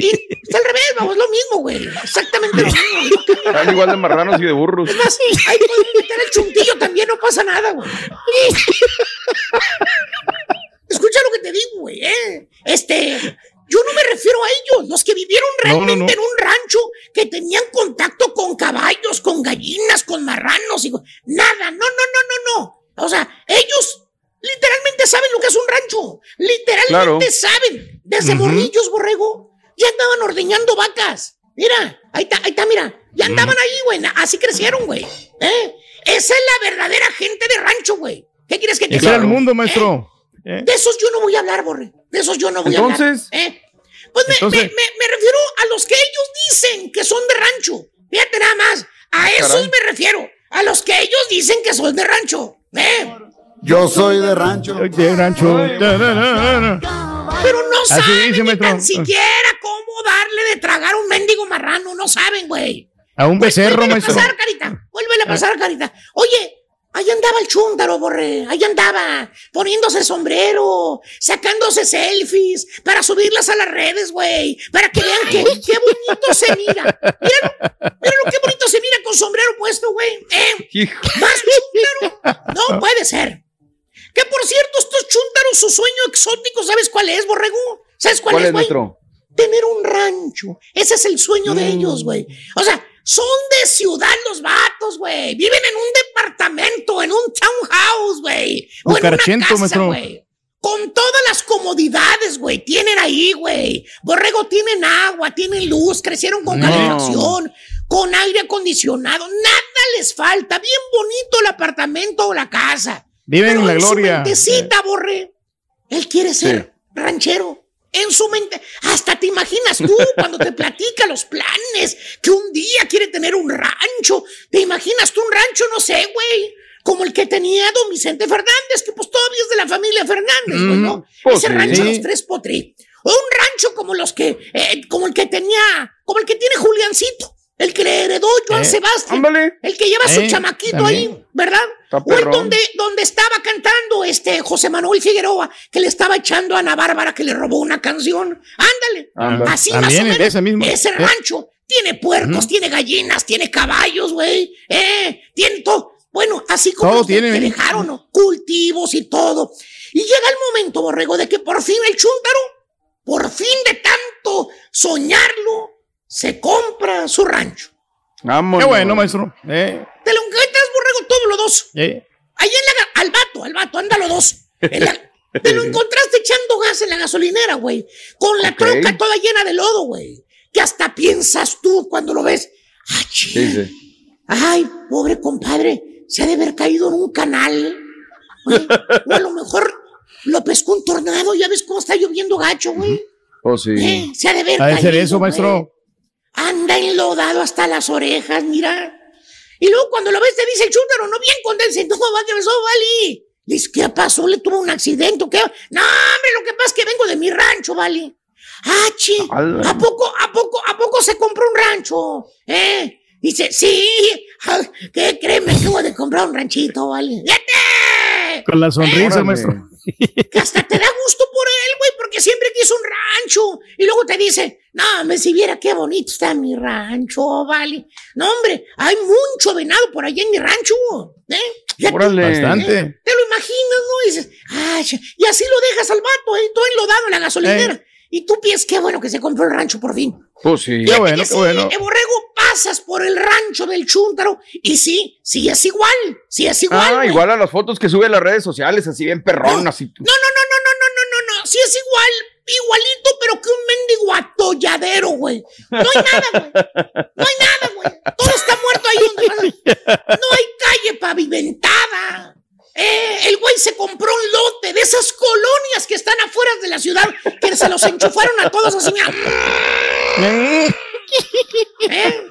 Y está al revés, vamos, lo mismo, güey. Exactamente lo mismo. Están igual de marranos y de burros. Es más, ahí pueden meter el chuntillo también, no pasa nada, güey. Escucha lo que te digo, güey, ¿eh? Este, yo no me refiero a ellos, los que vivieron No, no, realmente no. en un rancho, que tenían contacto con caballos, con gallinas, con marranos y. Nada, no, no, no, no, no. O sea, ellos literalmente saben lo que es un rancho. Literalmente Claro. saben. Desde Ujú. morrillos, borrego, ya andaban ordeñando vacas. Mira, ahí está, ahí está, mira. Ya andaban ahí, güey. Así crecieron, güey. ¿Eh? Esa es la verdadera gente de rancho, güey. ¿Qué quieres que te ese era el diga? mundo, maestro. Eh, De esos yo no voy a hablar, Borre. De esos yo no voy a Entonces- hablar. ¿eh? Pues me, Entonces- me- me- me refiero a los que ellos dicen que son de rancho. Fíjate nada más. A esos caray. me refiero. A los que ellos dicen que son de rancho. ¿eh? Yo soy de rancho. De rancho. Pero no Así saben dice, ni maestro. tan siquiera cómo darle de tragar a un mendigo marrano. No saben, güey. A un becerro, Vuelve a pasar, carita. Vuelve a pasar, carita. Oye, ahí andaba el chúndaro, borre. Ahí andaba, poniéndose sombrero, sacándose selfies para subirlas a las redes, güey. Para que vean que, qué bonito se mira. Míralo, míralo, qué bonito se mira con sombrero puesto, güey. ¿Eh? ¿Más chúntaro? No puede ser. Que por cierto, estos chúntaros, su sueño exótico, ¿sabes cuál es, borrego? ¿Sabes cuál, ¿Cuál es güey? tener un rancho. Ese es el sueño de ellos, güey. O sea, son de ciudad los vatos, güey. Viven en un departamento, en un townhouse, güey. O en una casa, güey. Con todas las comodidades, güey. Tienen ahí, güey. Borrego tienen agua, tienen luz, crecieron con No. calefacción, con aire acondicionado. Nada les falta. Bien bonito el apartamento o la casa. Viven Pero en la gloria. Su mentecita, borre. Él quiere ser ranchero. En su mente, hasta te imaginas tú cuando te platica los planes, que un día quiere tener un rancho. Te imaginas tú un rancho, no sé, güey, como el que tenía don Vicente Fernández, que pues todavía es de la familia Fernández, güey, ¿no? Mm, pues Ese sí. rancho. Los Tres Potri. O un rancho como los que, eh, como el que tenía, como el que tiene Juliancito, el que le heredó Joan Eh, Sebastián, Ándale. el que lleva su Eh, chamaquito también. ahí, ¿verdad? O el donde, donde estaba cantando este José Manuel Figueroa, que le estaba echando a Ana Bárbara que le robó una canción. Ándale. Ándale. Así más o menos. ese mismo. Ese Eh. rancho tiene puercos, tiene gallinas, tiene caballos, güey. Eh, tiene todo. Bueno, así como Todo tiene, que dejaron, ¿no? cultivos y todo. Y llega el momento, borrego, de que por fin el chúntaro, por fin de tanto soñarlo, se compra su rancho. Vámonos. Qué bueno, maestro. Eh, Te lo encuentras, borrego, todo lo dos. eh. Ahí en la, al vato, al vato, anda los dos. La- te lo encontraste echando gas en la gasolinera, güey. Con la Ok. troca toda llena de lodo, güey. Que hasta piensas tú cuando lo ves. Ah, chi- Sí, sí. Ay, pobre compadre, se ha de haber caído en un canal. güey. O a lo mejor lo pescó un tornado, ya ves cómo está lloviendo gacho, güey. Oh, sí. Eh, se ha de haber Ha de ser caído, eso, güey. maestro. Anda enlodado hasta las orejas, mira. Y luego cuando lo ves te dice el chúntaro, no bien contento, no va, ¿qué pasó, Vali? Dice, ¿qué pasó? ¿Le tuvo un accidente o qué? No, hombre, lo que pasa es que vengo de mi rancho, Vali. Ah. ¿a poco, a poco, a poco se compró un rancho? ¿Eh? Dice, sí, ¿qué créeme? Acabo de comprar un ranchito, Vali. ¡Vete! Con la sonrisa, maestro. que hasta te da gusto por él, güey, porque siempre quiso un rancho. Y luego te dice, no, me si viera qué bonito está mi rancho, vale. No, hombre, hay mucho venado por allá en mi rancho, ¿eh? Ya te-. Bastante. te lo imaginas, ¿no? Y dices, ay, y así lo dejas al vato, ahí todo enlodado en la gasolinera. Y tú piensas, qué bueno que se compró el rancho por fin. Pues sí. Qué bueno, qué sí, bueno. eh, borrego, pasas por el rancho del Chúntaro y sí, sí es igual, sí es igual. Ah, igual a las fotos que sube a las redes sociales, así bien perrón, así. No, no, no, no, no, no, no, no, no, sí es igual, igualito, pero que un mendigo atolladero, güey. No hay nada, güey. No hay nada, güey. Todo está muerto ahí donde. No hay calle pavimentada. Eh, el güey se compró un lote de esas colonias que están afuera de la ciudad que se los enchufaron a todos así. ¿Eh?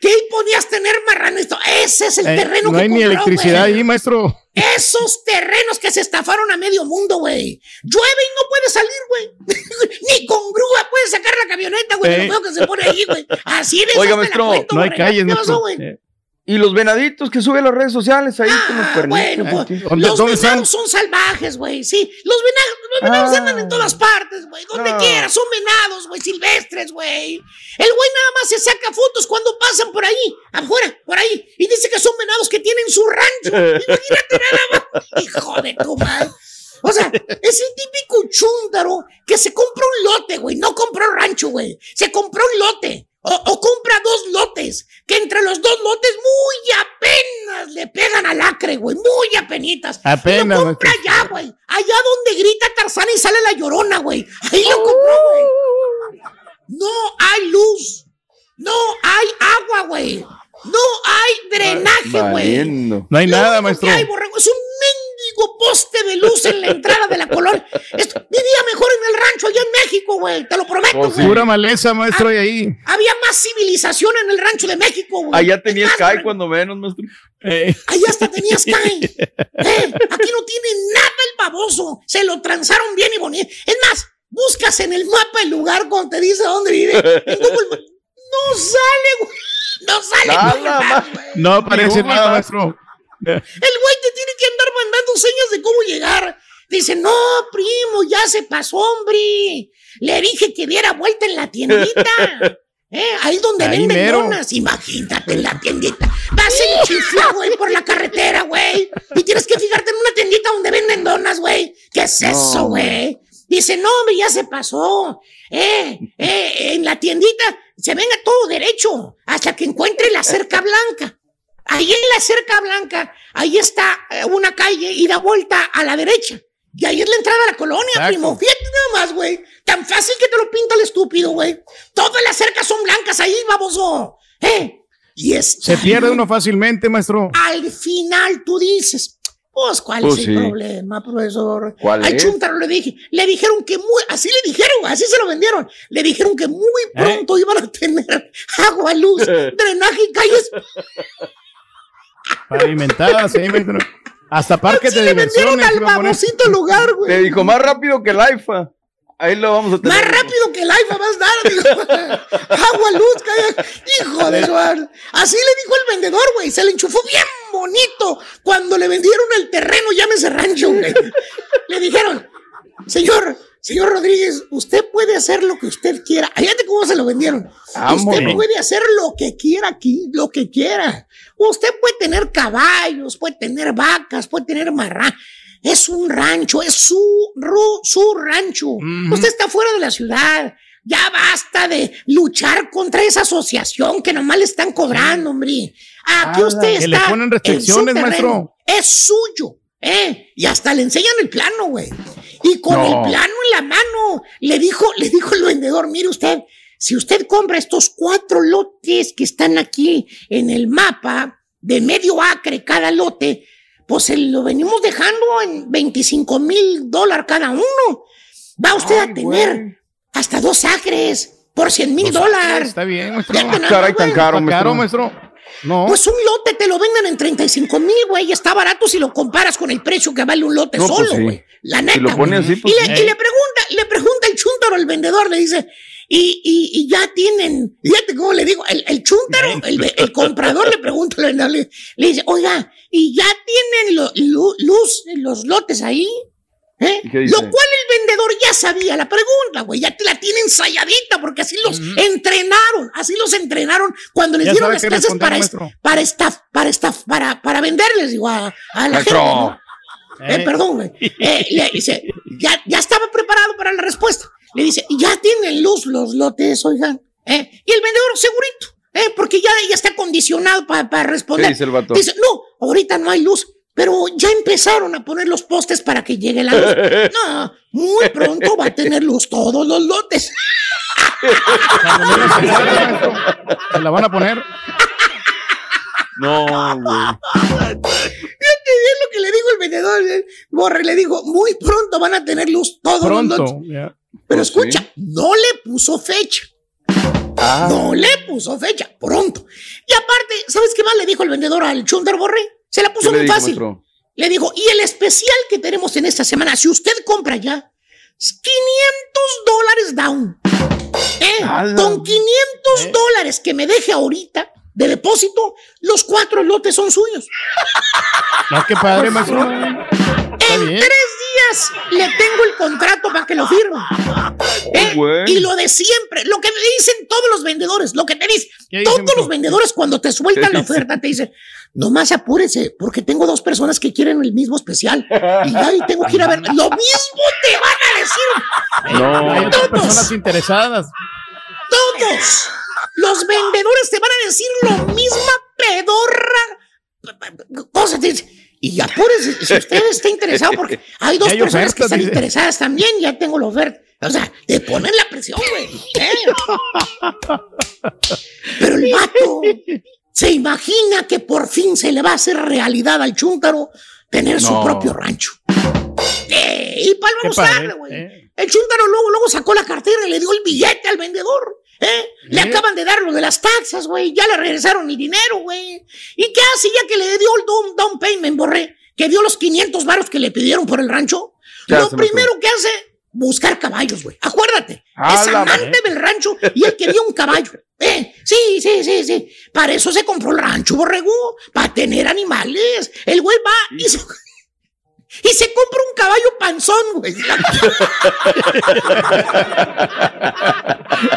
¿Qué podías tener marrano esto? Ese es el Eh, terreno no que hay ni electricidad güey. ahí, maestro. Esos terrenos que se estafaron a medio mundo, güey. Llueve y no puede salir, güey. Ni con grúa puede sacar la camioneta, güey. Eh. Lo feo que se pone ahí, güey. Así de Oiga, maestro, no hay calles, ¿Qué pasó, güey? Y los venaditos que sube a las redes sociales ahí con los cuernitos. Bueno, pues, ¿Dónde- los venados son salvajes, güey. Sí, los venados, los venados Ah. andan en todas partes, güey. Donde No. quiera, son venados, güey, silvestres, güey. El güey nada más se saca fotos cuando pasan por ahí, afuera, por ahí. Y dice que son venados que tienen su rancho. Imagínate nada más. Hijo de tu madre. O sea, es el típico chúndaro que se compra un lote, güey. No compró rancho, güey. Se compró un lote. O, o compra dos lotes. Que entre los dos lotes muy apenas le pegan al acre, güey. Muy apenitas. Apenas, Lo compra allá, güey. Allá donde grita Tarzán y sale la llorona, güey. Ahí lo compró, güey. No hay luz. No hay agua, güey. No hay drenaje, güey. No hay nada, maestro. que hay, borrego, es un mendigo poste de luz en la entrada de la colonia. Esto, vivía mejor en el rancho allá en México, güey. Te lo prometo, Oh, güey. Pura maleza, maestro, y ahí. Había más civilización en el rancho de México, güey. Allá tenía el CAI cuando menos, maestro. Allá hasta tenías Sky. Eh, aquí no tiene nada el baboso. Se lo transaron bien y bonito. Es más, buscas en el mapa el lugar cuando te dice dónde vive. En Google. No sale, güey. No sale. Nada, güey. No aparece nada, maestro. El güey te tiene que andar mandando señas de cómo llegar. Dice, no, primo, ya se pasó, hombre. Le dije que diera vuelta en la tiendita. Eh, ahí donde Ahí venden donas. Imagínate en la tiendita. Vas en chifla, güey, por la carretera, güey. Y tienes que fijarte en una tiendita donde venden donas, güey. ¿Qué es No. eso, güey? Dice, no, hombre, ya se pasó. Eh, eh, en la tiendita se venga todo derecho hasta que encuentre la cerca blanca. Ahí en la cerca blanca, ahí está eh, una calle y da vuelta a la derecha. Y ahí es la entrada a la colonia, Exacto. primo. Fíjate nada más, güey. Tan fácil que te lo pinta el estúpido, güey. Todas las cercas son blancas ahí, baboso. ¿Eh? Y es. Se pierde uno fácilmente, maestro. Al final tú dices, pues, ¿cuál Pues es sí. el problema, profesor? ¿Cuál Al es? Chuntaro le dije, le dijeron que muy, así le dijeron, así se lo vendieron. Le dijeron que muy ¿Eh? pronto iban a tener agua, luz, drenaje y calles. Pavimentadas, sí, maestro. Hasta parques de diversiones. al babosito lugar, güey. Le dijo, más rápido que el IFA. Ahí lo vamos a tener. Más rápido que el iPhone vas a dar, digo. Agua, luz, calla. Hijo de su. Así le dijo el vendedor, güey. Se le enchufó bien bonito cuando le vendieron el terreno, llámese rancho, güey. Le dijeron, señor, señor Rodríguez, usted puede hacer lo que usted quiera. Fíjate cómo se lo vendieron. Usted Vámonos. puede hacer lo que quiera aquí, lo que quiera. Usted puede tener caballos, puede tener vacas, puede tener marrán. Es un rancho, es su, ru- su rancho. Usted está fuera de la ciudad. Ya basta de luchar contra esa asociación que nomás le están cobrando, hombre. Aquí Ah, usted que le está. ponen en su restricciones, terreno. maestro. Es suyo. ¿eh? Y hasta le enseñan el plano, güey. Y con No. el plano en la mano, le dijo, le dijo el vendedor, mire usted, si usted compra estos cuatro lotes que están aquí en el mapa, de medio acre cada lote, pues se lo venimos dejando en 25 mil dólares cada uno. Va usted a tener hasta dos acres por 100 mil dólares. Está bien, maestro. Nada, Caray, tan caro, Está caro, maestro. No. Pues un lote te lo venden en 35 mil, güey. y Está barato si lo comparas con el precio que vale un lote No, pues solo, sí. güey. La Si neta. lo pone así, pues y, le, sí. y le pregunta, le pregunta el chúntaro al vendedor, le dice, y, y, y ya tienen, fíjate cómo le digo, el, el chúntaro, el, el comprador le pregunta al vendedor, le, le dice, oiga, ¿y ya tienen lo- lu- luz los lotes ahí? ¿Eh? Lo cual el vendedor ya sabía la pregunta, güey, ya te la tiene ensayadita porque así los entrenaron, así los entrenaron cuando les Ya dieron las clases para, maestro. para staff, para staff, para, para venderles, digo, a, a la Maestro. gente, ¿no? Eh, Eh. perdón, güey. Eh, le dice, ya, ya estaba preparado para la respuesta. Le dice, ya tienen luz los lotes, oigan. ¿eh? Y el vendedor, segurito, ¿eh? Porque ya, ya está condicionado para responder. ¿Qué dice el vato? Dice, no, ahorita no hay luz, pero ya empezaron a poner los postes para que llegue la luz. No, muy pronto va a tener luz todos los lotes. Se la van a poner. No, güey. Fíjate bien lo que le dijo el vendedor. eh. Borre le dijo, muy pronto van a tener luz todos los lotes. Pronto. Pero escucha, no le puso fecha. Ah. No le puso fecha, pronto. Y aparte, ¿sabes qué más le dijo el vendedor al Chunder Borre? Se la puso ¿Qué le muy fácil. maestro? Le dijo, y el especial que tenemos en esta semana, si usted compra ya, es 500 dólares down. ¿Eh? Con 500 dólares que me deje ahorita de depósito, los cuatro lotes son suyos. No, qué padre, maestro. En bien. tres días le tengo el contrato para que lo firme. ¿Eh? bueno. Y lo de siempre, lo que me dicen todos los vendedores, lo que te dicen, ¿Qué dicen, todos los vendedores cuando te sueltan ¿Qué la oferta te dicen, nomás apúrese, porque tengo dos personas que quieren el mismo especial. Y ya y tengo que ir a ver. Lo mismo te van a decir. No. Hay otras personas interesadas. Todos los vendedores te van a decir lo misma pedorra cosa. Y apúrese, si usted está interesado, porque hay dos Ya hay personas que están dice. interesadas también, ya tengo la oferta. O sea, te ponen la presión, güey. ¿eh? Pero el vato se imagina que por fin se le va a hacer realidad al chúntaro tener su propio rancho. Eh, y para no güey. eh. El chúntaro luego, luego sacó la cartera y le dio el billete al vendedor. ¿Eh? Le Eh. acaban de dar lo de las taxas, güey. Ya le regresaron mi dinero, güey. ¿Y qué hace ya que le dio el down, down payment, borré? Que dio los 500 varos que le pidieron por el rancho. ¿Qué Lo primero que hace, buscar caballos, güey. Acuérdate. A es amante del rancho y él quería un caballo. Eh, sí, sí, sí, sí. Para eso se compró el rancho, borrego. Para tener animales. El güey va y se, y se compra un caballo panzón, güey.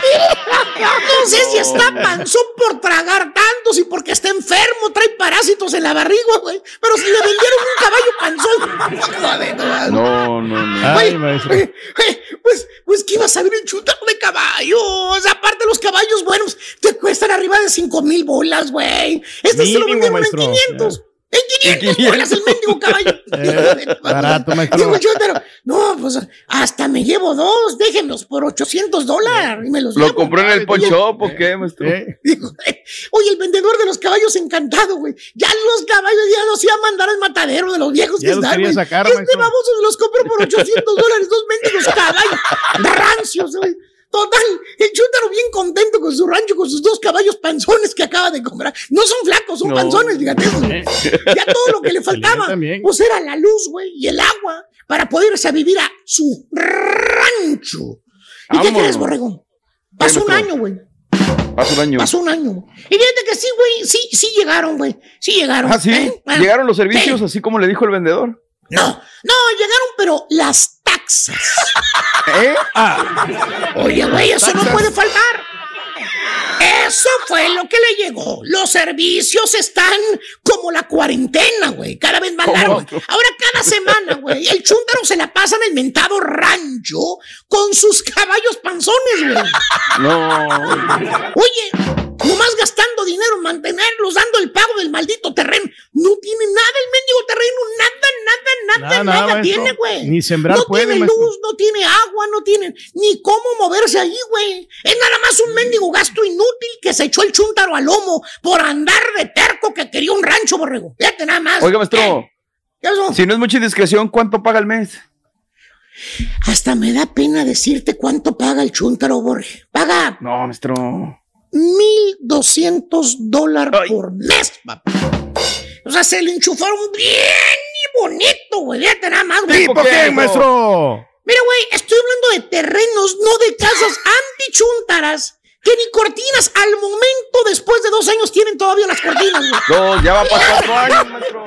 No sé si está panzón por tragar tantos y porque está enfermo, trae parásitos en la barriga, güey. Pero si le vendieron un caballo panzón. No, No, no, Güey, güey, güey, pues, pues, ¿qué iba a saber el chúntaro de caballos? Aparte, los caballos buenos te cuestan arriba de 5 mil bolas, güey. Este se lo Mínimo, vendieron maestro. en 500. En 500 500. bolas el mendigo caballo. Eh, barato, el chúntaro, no, pues hasta me llevo dos, déjenlos por 800 dólares. Y me los ¿Lo llevo. compró en el Oye, Ponchop o qué, maestro? Eh, Digo, Oye, el vendedor de los caballos encantado, güey. Ya los caballos ya los iba a mandar al matadero de los viejos Ya que los están, güey. sacar, Este maestro. baboso se los compró por 800 dólares, dos mendigos caballos rancios, güey. Total, el chúntaro bien contento con su rancho, con sus dos caballos panzones que acaba de comprar. No son flacos, son No. panzones, fíjate. güey. Ya todo lo que le faltaba, pues era la luz, güey, y el agua para poder irse a vivir a su rancho. ¿Y qué crees, borregón? Pasó un año, güey. Hace un año. Pasó un año. Y fíjate que sí, güey, sí, sí llegaron, güey. Sí llegaron. Ah, sí. ¿eh? Bueno, Llegaron los servicios, sí. así como le dijo el vendedor. No, no, llegaron, pero las taxas. ¿Eh? Oye, güey, eso no puede faltar. Eso fue lo que le llegó. Los servicios están como la cuarentena, güey. Cada vez más largos. Ahora, cada semana, güey, el chúntaro se la pasa en el mentado rancho con sus caballos panzones, güey. No. Oye, nomás gastando dinero en mantenerlos, dando el pago del maldito terreno. No tiene nada el mendigo terreno, nada, nada, nada, Nada, tiene, güey. Ni sembrar no puede, tiene maestro. luz, no tiene agua, no tiene ni cómo moverse ahí, güey. Es nada más un mendigo gasto inútil que se echó el chúntaro al lomo por andar de terco que quería un rancho, borrego. Fíjate nada más. Oiga, maestro, ¿Qué pasó? si no es mucha indiscreción, ¿cuánto paga el mes? Hasta me da pena decirte cuánto paga el chúntaro, Borge. Paga No, maestro. 1.200 dólares por mes, papá. O sea, se le enchufaron bien y bonito, güey. Fíjate nada más, güey. ¿Tipo qué, maestro? Mira, güey, estoy hablando de terrenos, no de casas antichúntaras. Que ni cortinas al momento, después de dos años, tienen todavía las cortinas, güey. No, ya va para cuatro años, maestro.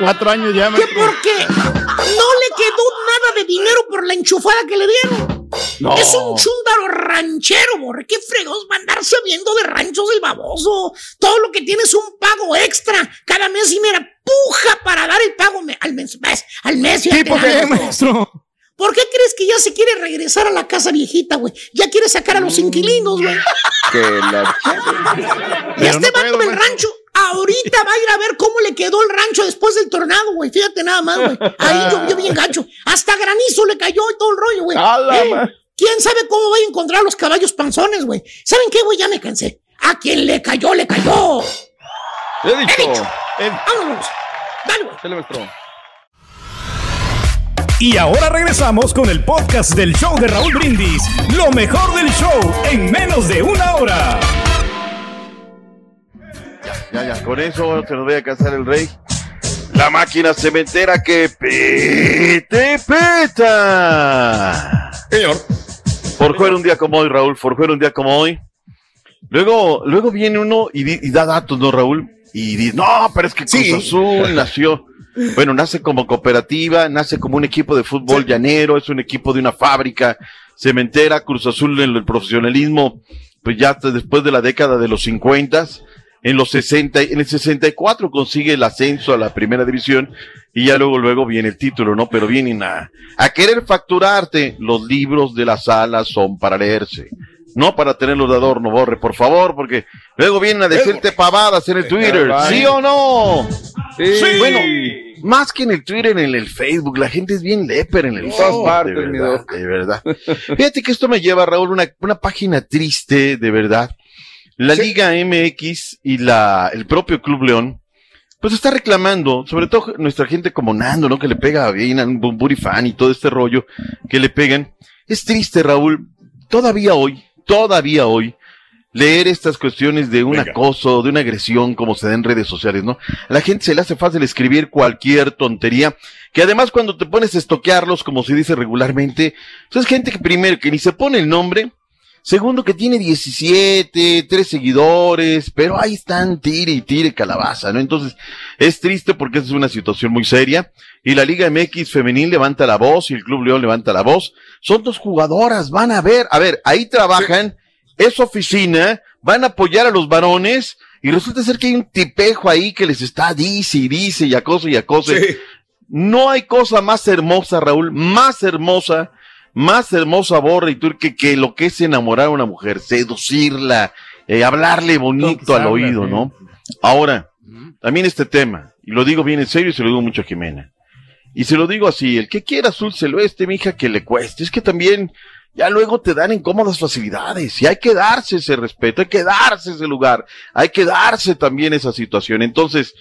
Cuatro años ya, ¿Qué maestro. por qué? No le quedó nada de dinero por la enchufada que le dieron. No. Es un chúndaro ranchero, borre. ¿Qué fregos va a andar sabiendo de ranchos el baboso? Todo lo que tiene es un pago extra cada mes y mira, puja para dar el pago me- al mes. Al mes. fíjate ¿Tipo nada qué, más. maestro? ¿Por qué crees que ya se quiere regresar a la casa viejita, güey? Ya quiere sacar a los inquilinos, güey. Que la... Y este vato del rancho, ahorita va a ir a ver cómo le quedó el rancho después del tornado, güey. Fíjate nada más, güey. Ahí llovió bien gacho. Hasta granizo le cayó y todo el rollo, güey. A Eh, ¿Quién sabe cómo va a encontrar los caballos panzones, güey? ¿Saben qué, güey? Ya me cansé. A quien le cayó, le cayó. He dicho. Vámonos. Dale, güey. Y ahora regresamos con el podcast del show de Raúl Brindis. Lo mejor del show en menos de una hora. Ya, ya, con eso se nos voy a casar el rey. La máquina cementera que pete, peta. Señor. Forjó en un día como hoy, Raúl. Forjó en un día como hoy. Luego, luego viene uno y da datos, ¿no, Raúl? Y dice, no, pero es que Cruz Sí. Azul nació. Bueno, nace como cooperativa, nace como un equipo de fútbol llanero, es un equipo de una fábrica cementera, Cruz Azul en el profesionalismo, pues ya hasta después de la década de los 50, en los 60, y- en el 64 consigue el ascenso a la primera división y ya luego, luego viene el título, ¿no? Pero vienen a, a querer facturarte. Los libros de la sala son para leerse. No para tenerlos de adorno, borre, por favor, porque luego vienen a decirte pavadas en el Twitter. ¿Sí o no? Sí. Bueno, más que en el Twitter, en el Facebook, la gente es bien leper en el Facebook. partes, de verdad, de verdad. Fíjate que esto me lleva, Raúl, una, una página triste, de verdad. La Liga MX y la, el propio Club León, pues está reclamando, sobre todo nuestra gente como Nando, ¿no? Que le pega bien a un Bumburi fan y todo este rollo que le pegan. Es triste, Raúl, todavía hoy, todavía hoy, leer estas cuestiones de un acoso, de una agresión, como se da en redes sociales, ¿no? A la gente se le hace fácil escribir cualquier tontería, que además cuando te pones a estoquearlos, como se dice regularmente, pues es gente que primero, que ni se pone el nombre, segundo que tiene 17, tres seguidores, pero ahí están, tire y tire calabaza, ¿no? Entonces, es triste porque esa es una situación muy seria, y la Liga MX femenil levanta la voz, y el Club León levanta la voz, son dos jugadoras, van a ver, a ver, ahí trabajan, es oficina, van a apoyar a los varones, y resulta ser que hay un tipejo ahí que les está dice y dice y acosa y acosa. No hay cosa más hermosa, Raúl, más hermosa, más hermosa borra y tú que, lo que es enamorar a una mujer, seducirla, eh, hablarle bonito al oído. ¿no? Ahora, también este tema, y lo digo bien en serio y se lo digo mucho a Jimena. Y se lo digo así, el que quiera azul celeste, mija, que le cueste. Es que también ya luego te dan incómodas facilidades y hay que darse ese respeto, hay que darse ese lugar, hay que darse también esa situación. Entonces,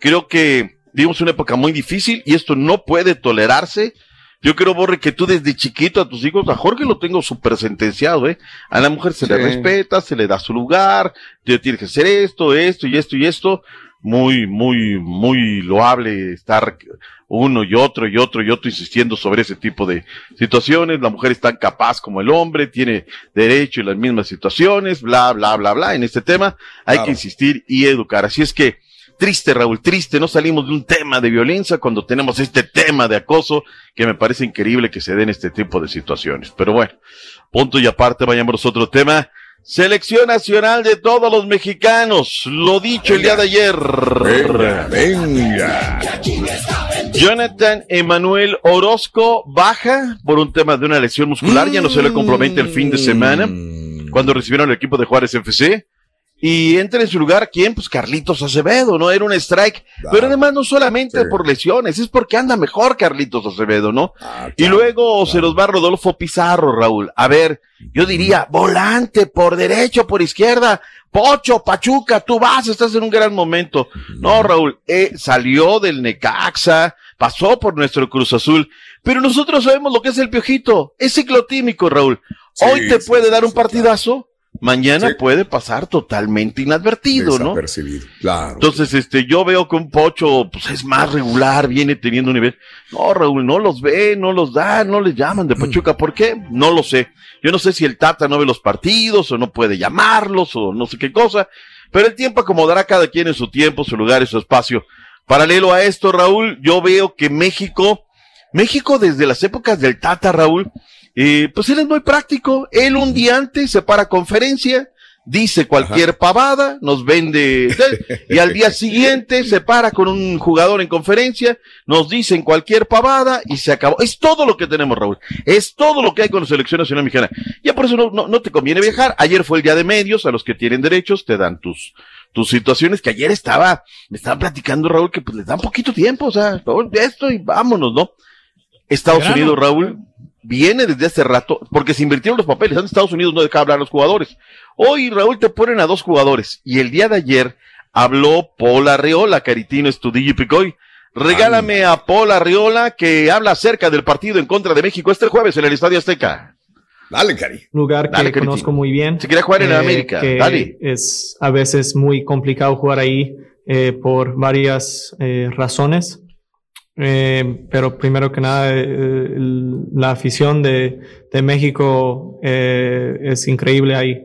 creo que vivimos una época muy difícil y esto no puede tolerarse. Yo creo, Borre, que tú desde chiquito a tus hijos, a Jorge lo tengo súper sentenciado, ¿eh? A la mujer se le respeta, se le da su lugar, tiene que hacer esto, esto y esto y esto. Muy, muy, muy loable estar uno y otro y otro y otro insistiendo sobre ese tipo de situaciones. La mujer es tan capaz como el hombre, tiene derecho en las mismas situaciones, bla, bla, bla, bla. En este tema hay Claro. que insistir y educar. Así es que, triste, Raúl, triste, no salimos de un tema de violencia cuando tenemos este tema de acoso que me parece increíble que se den este tipo de situaciones. Pero bueno, punto y aparte, vayamos a otro tema. Selección nacional de todos los mexicanos. Lo dicho el día de ayer. Venga, venga. Jonathan Emanuel Orozco baja por un tema de una lesión muscular, ya no se le compromete el fin de semana cuando recibieron el equipo de Juárez FC. Y entra en su lugar, ¿quién? Pues Carlitos Acevedo, ¿no? Era un strike. Pero además no solamente por lesiones, es porque anda mejor Carlitos Acevedo, ¿no? y luego se los va Rodolfo Pizarro, Raúl. A ver, yo diría, volante, por derecho, por izquierda. Pocho, Pachuca, tú vas, estás en un gran momento. No, Raúl, eh, salió del Necaxa, pasó por nuestro Cruz Azul, pero nosotros sabemos lo que es el piojito, es ciclotímico, Raúl. Hoy te sí, puede dar un partidazo, mañana puede pasar totalmente inadvertido, ¿no? Claro. Entonces, este, yo veo que un pocho, pues es más regular, viene teniendo un nivel. No, Raúl, no los ve, no los da, no les llaman de Pachuca. ¿Por qué? No lo sé. Yo no sé si el Tata no ve los partidos o no puede llamarlos o no sé qué cosa. Pero el tiempo acomodará a cada quien en su tiempo, su lugar y su espacio. Paralelo a esto, Raúl, yo veo que México, México desde las épocas del Tata, Raúl, eh, pues él es muy práctico. Él un día antes se para conferencia, dice cualquier pavada, nos vende, y al día siguiente se para con un jugador en conferencia, nos dicen cualquier pavada y se acabó. Es todo lo que tenemos, Raúl. Es todo lo que hay con la selección nacional mexicana. Ya por eso no, no, no te conviene viajar. Ayer fue el día de medios, a los que tienen derechos te dan tus, tus situaciones que ayer estaba, me estaba platicando Raúl que pues les dan poquito tiempo, o sea, todo esto y vámonos, ¿no? Estados. Unidos, Raúl, viene desde hace rato, porque se invirtieron los papeles. Antes Estados Unidos no dejaba hablar a los jugadores. Hoy, Raúl, te ponen a dos jugadores. Y el día de ayer habló Paul Arreola, Caritino Estudillo y Picoy. Regálame a Paul Arreola que habla acerca del partido en contra de México este jueves en el Estadio Azteca. Dale, Cari. lugar que Dale, Caritino. conozco muy bien. Si quiere jugar en eh, América, que dale. Es a veces muy complicado jugar ahí eh, por varias eh, razones. Eh, pero primero que nada, eh, el- la afición de, de México eh, es increíble ahí.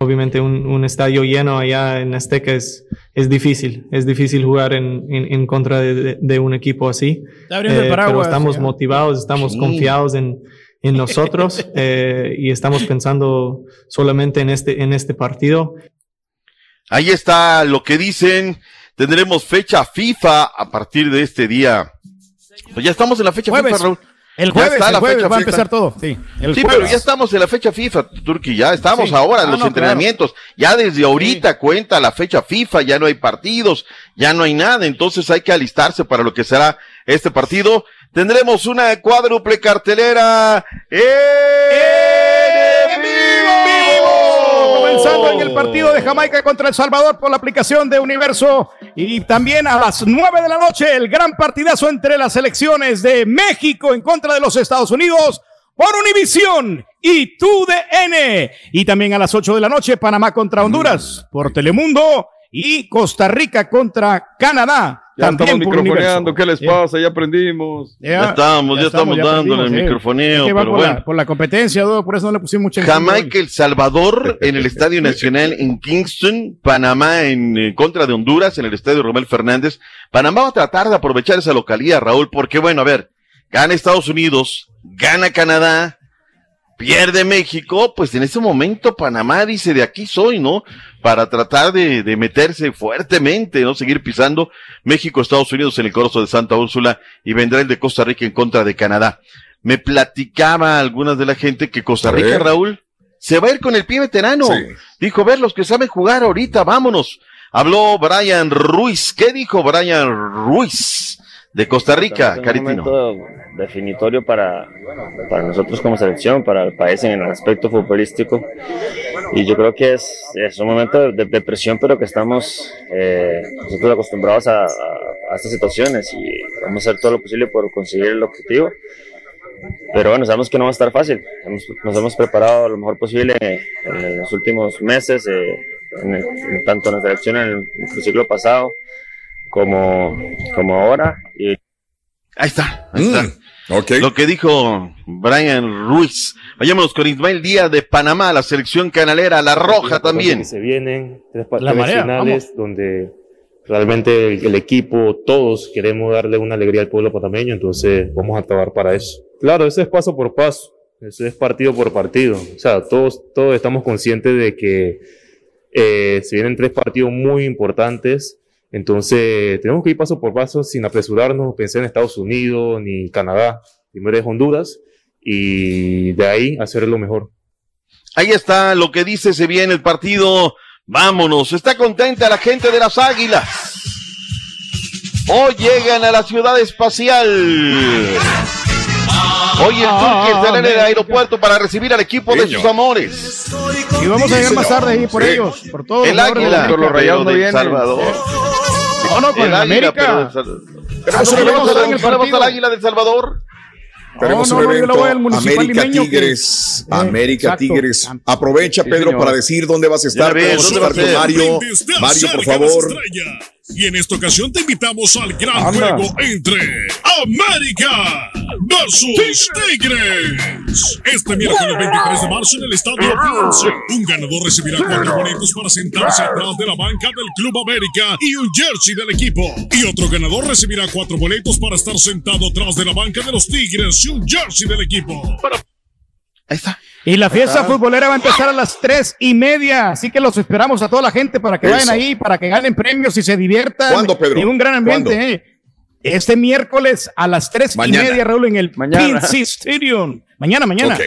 Obviamente un, un estadio lleno allá en Azteca es, es difícil. Es difícil jugar en, en, en contra de, de- de un equipo así. Eh, pero paraguas, estamos ya. motivados, estamos Sí. confiados en, en nosotros eh, y estamos pensando solamente en este, en este partido. Ahí está lo que dicen. Tendremos fecha FIFA a partir de este día. Pues ya estamos en la fecha Jueves. FIFA, Raúl. El Ya jueves, está el la jueves fecha va a empezar todo. Sí, el sí, pero ya estamos en la fecha FIFA, Turki, ya estamos Sí. ahora en Ah, los no, entrenamientos. Ya desde ahorita cuenta la fecha FIFA, ya no hay partidos, ya no hay nada, entonces hay que alistarse para lo que será este partido. Tendremos una cuádruple cartelera en en el partido de Jamaica contra El Salvador por la aplicación de Universo. Y también a las 9 de la noche, el gran partidazo entre las selecciones de México en contra de los Estados Unidos por Univisión y TUDN. Y también a las 8 de la noche, Panamá contra Honduras por Telemundo y Costa Rica contra Canadá. Ya también estamos microfoneando. ¿qué les pasa? Ya aprendimos. Ya estamos, ya estamos dándole el eh. microfoneo, Es que va pero por, bueno. la, por la competencia, Dodo, por eso no le pusimos mucha Jamaica, El Salvador en el Estadio Nacional en Kingston, Panamá en eh, contra de Honduras en el Estadio Romel Fernández. Panamá va a tratar de aprovechar esa localidad, Raúl, porque bueno, a ver, gana Estados Unidos, gana Canadá, pierde México, pues en ese momento Panamá dice de aquí soy, ¿no? Para tratar de, de meterse fuertemente, ¿no? Seguir pisando México, Estados Unidos en el Corozo de Santa Úrsula y vendrá el de Costa Rica en contra de Canadá. Me platicaba algunas de la gente que Costa Rica. Raúl, se va a ir con el pie veterano. Dijo, ver, los que saben jugar ahorita, vámonos. Habló Brian Ruiz. ¿Qué dijo Brian Ruiz de Costa Rica, Es un Caritino? momento definitorio para, para nosotros como selección, para el país en el aspecto futbolístico. Y yo creo que es, es un momento de, de presión, pero que estamos eh, nosotros acostumbrados a, a- a estas situaciones y vamos a hacer todo lo posible por conseguir el objetivo. Pero bueno, sabemos que no va a estar fácil. Hemos- nos hemos preparado lo mejor posible en los últimos meses, eh, en el- en tanto en la selección en el, en el ciclo pasado como, como ahora. Y Ahí está, ahí está. Lo que dijo Brian Ruiz. Vayámonos con Ismael Díaz de Panamá, la selección canalera, la roja también. se vienen, tres, La tres marea, finales donde realmente el, el equipo, todos queremos darle una alegría al pueblo panameño, entonces vamos a trabajar para eso. Claro, eso es paso por paso, eso es partido por partido. O sea, todos, todos estamos conscientes de que eh, se vienen tres partidos muy importantes, entonces tenemos que ir paso por paso sin apresurarnos, pensar en Estados Unidos ni Canadá. Primero es Honduras y de ahí hacer lo mejor. Ahí está lo que dice, se viene el partido. Vámonos, está contenta la gente de las Águilas. Hoy llegan a la ciudad espacial. Hoy el Turque estará en el aeropuerto para recibir al equipo de sus amores. Y vamos a llegar más tarde ahí por Sí. ellos, por todos El los de Águila, América. pero de El Salvador. No, no, con El América. pero de Sal- Pero ¿No eso le lo vamos vamos a a ver en el dar partido. al Águila de Salvador? Tenemos no, un evento voy al municipal América limeño que- Tigres, Eh, América exacto. Tigres. Aprovecha, Sí, Pedro, señor. para decir dónde vas a estar. Ves. Mario, Mario, por favor. Y en esta ocasión te invitamos al gran Anda. juego entre América versus Tigres. Este miércoles 23 de marzo en el Estadio Piense. Un ganador recibirá cuatro boletos para sentarse atrás de la banca del Club América y un jersey del equipo. Y otro ganador recibirá cuatro boletos para estar sentado atrás de la banca de los Tigres y un jersey del equipo. Ahí está. Y la fiesta futbolera va a empezar a las tres y media, así que los esperamos a toda la gente para que Eso. vayan ahí, para que ganen premios y se diviertan. ¿Cuándo, Pedro? En un gran ambiente. Eh. Este miércoles a las tres Mañana. y media, Raúl, en el Mañana. PNC Stadium. Mañana, mañana. Ok.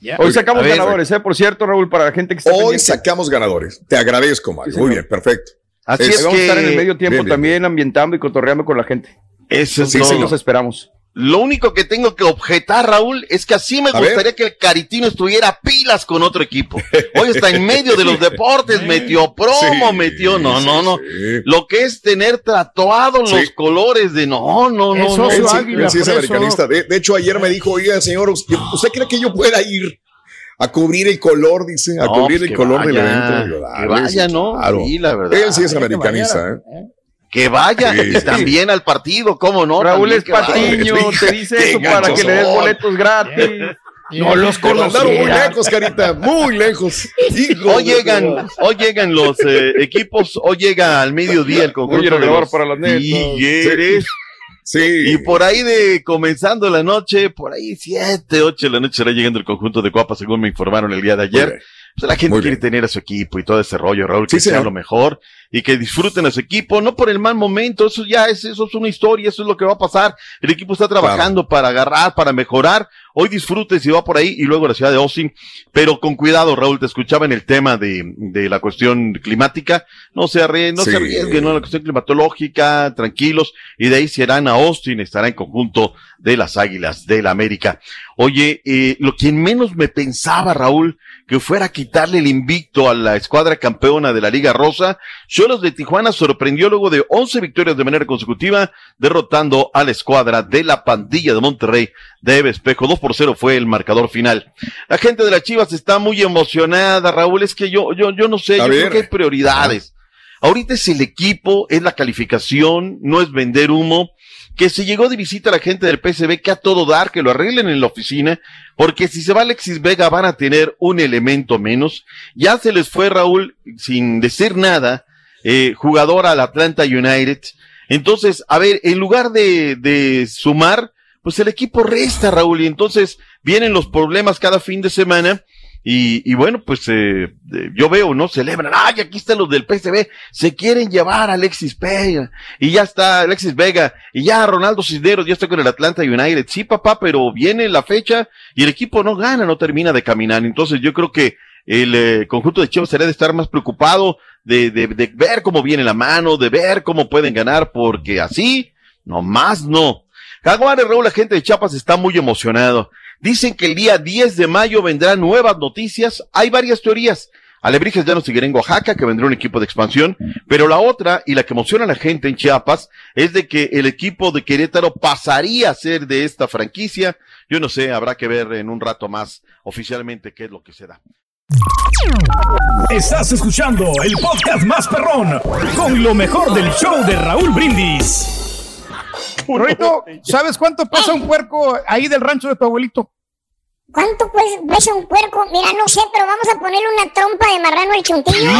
Ya. Hoy sacamos ver, ganadores, ¿eh? Por cierto, Raúl, para la gente que está Hoy pendiente. sacamos ganadores. Te agradezco, Mario. Sí, Muy bien, perfecto. Así es vamos a estar en el que- medio tiempo Bien, bien, también ambientando y cotorreando con la gente. Eso es Sí, sí, los esperamos. Lo único que tengo que objetar, Raúl, es que así me A gustaría ver. que el Caritino estuviera pilas con otro equipo. Hoy está en medio de los deportes, metió promo, Sí, metió, no, sí, no, no. sí. Lo que es tener tatuados Sí. los colores de no, no, no, Eso no. Él águila, él sí es americanista. De, de hecho, ayer me dijo, oiga, señor, ¿usted cree que yo pueda ir a cubrir el color? Dice, a No, cubrir pues el color del evento. Que vaya, ¿no? claro. Sí, la verdad. Él sí es americanista, vaya. ¿eh? Que vaya Sí. y también al partido, ¿cómo no? Raúl También es que vaya. patiño, te dice eso para que le des boletos gratis. No los mandaron muy lejos, Carita, muy lejos. Hijo Hoy llegan, hoy llegan los eh, equipos, hoy llega al mediodía el ir a de los para las netas. Sí. Y por ahí de comenzando la noche, por ahí siete, ocho de la noche estará llegando el conjunto de Coapa, según me informaron el día de ayer. Pues la gente Muy quiere bien. tener a su equipo y todo ese rollo, Raúl, que Sí, sea señor. lo mejor y que disfruten a su equipo, no por el mal momento, eso ya es, eso es una historia, eso es lo que va a pasar. El equipo está trabajando para agarrar, para mejorar. Hoy disfrute si va por ahí y luego a la ciudad de Austin, pero con cuidado, Raúl, te escuchaba en el tema de, de la cuestión climática, no se arrie, no Sí. se arriesguen, ¿no? La cuestión climatológica, tranquilos, y de ahí se irán a Austin, estará en conjunto de las Águilas del la América. Oye, eh, lo quien menos me pensaba, Raúl, que fuera a quitarle el invicto a la escuadra campeona de la Liga Rosa, Cholos de Tijuana sorprendió luego de 11 victorias de manera consecutiva, derrotando a la escuadra de la pandilla de Monterrey de Eve Espejo. 2 por 0 fue el marcador final. La gente de las Chivas está muy emocionada, Raúl, es que yo, yo, yo no sé, A yo ver. creo que hay prioridades. Ahorita es el equipo, es la calificación, no es vender humo. Que si llegó de visita la gente del PSB, que a todo dar, que lo arreglen en la oficina, porque si se va Alexis Vega van a tener un elemento menos. Ya se les fue Raúl, sin decir nada, eh, jugador al Atlanta United. Entonces, a ver, en lugar de, de sumar, pues el equipo resta, Raúl, y entonces vienen los problemas cada fin de semana. Y, y bueno, pues eh, eh, yo veo, ¿no? Celebran, ay, aquí están los del PSV, se quieren llevar a Alexis Vega, y ya está Alexis Vega, y ya Ronaldo Cisneros ya está con el Atlanta United. Sí, papá, pero viene la fecha y el equipo no gana, no termina de caminar. Entonces yo creo que el eh, conjunto de Chivas sería de estar más preocupado de, de, de ver cómo viene la mano, de ver cómo pueden ganar, porque así, nomás no. Jaguares, Raúl, la gente de Chiapas está muy emocionado. Dicen que el día 10 de mayo vendrán nuevas noticias. Hay varias teorías. Alebrijes ya no seguirá en Oaxaca, que vendrá un equipo de expansión, pero la otra, y la que emociona a la gente en Chiapas, es de que el equipo de Querétaro pasaría a ser de esta franquicia. Yo no sé, habrá que ver en un rato más oficialmente qué es lo que se da. Estás escuchando el podcast más perrón con lo mejor del show de Raúl Brindis. Rorrito, ¿sabes cuánto pesa un puerco ahí del rancho de tu abuelito? ¿Cuánto pues, pesa un puerco? Mira, no sé, pero vamos a ponerle una trompa de marrano al chuntillo.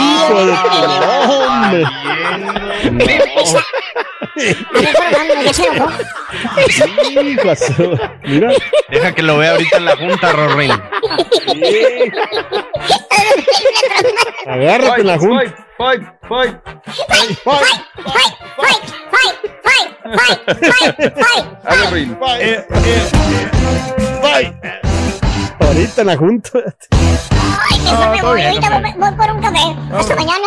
Mira. Deja que lo vea ahorita en la junta, Rorrín. Agárrate en la junta. Fight, fight, Dale, Rin. Eh, eh, eh. Ahorita en la junta. Mejor me voy, ahorita voy, voy por un café. Hasta mañana.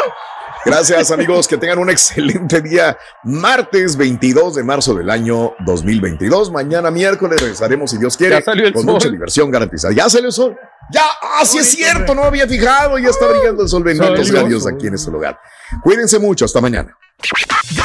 Gracias amigos, que tengan un excelente día. Martes 22 de marzo del año 2022. Mañana miércoles regresaremos si Dios quiere. Ya salió el con sol. mucha diversión garantizada. Ya salió el sol. Ya, ah, sí es cierto, no había fijado. Ya está brillando el sol. Benditos Dios aquí en este lugar. Cuídense mucho. Hasta mañana.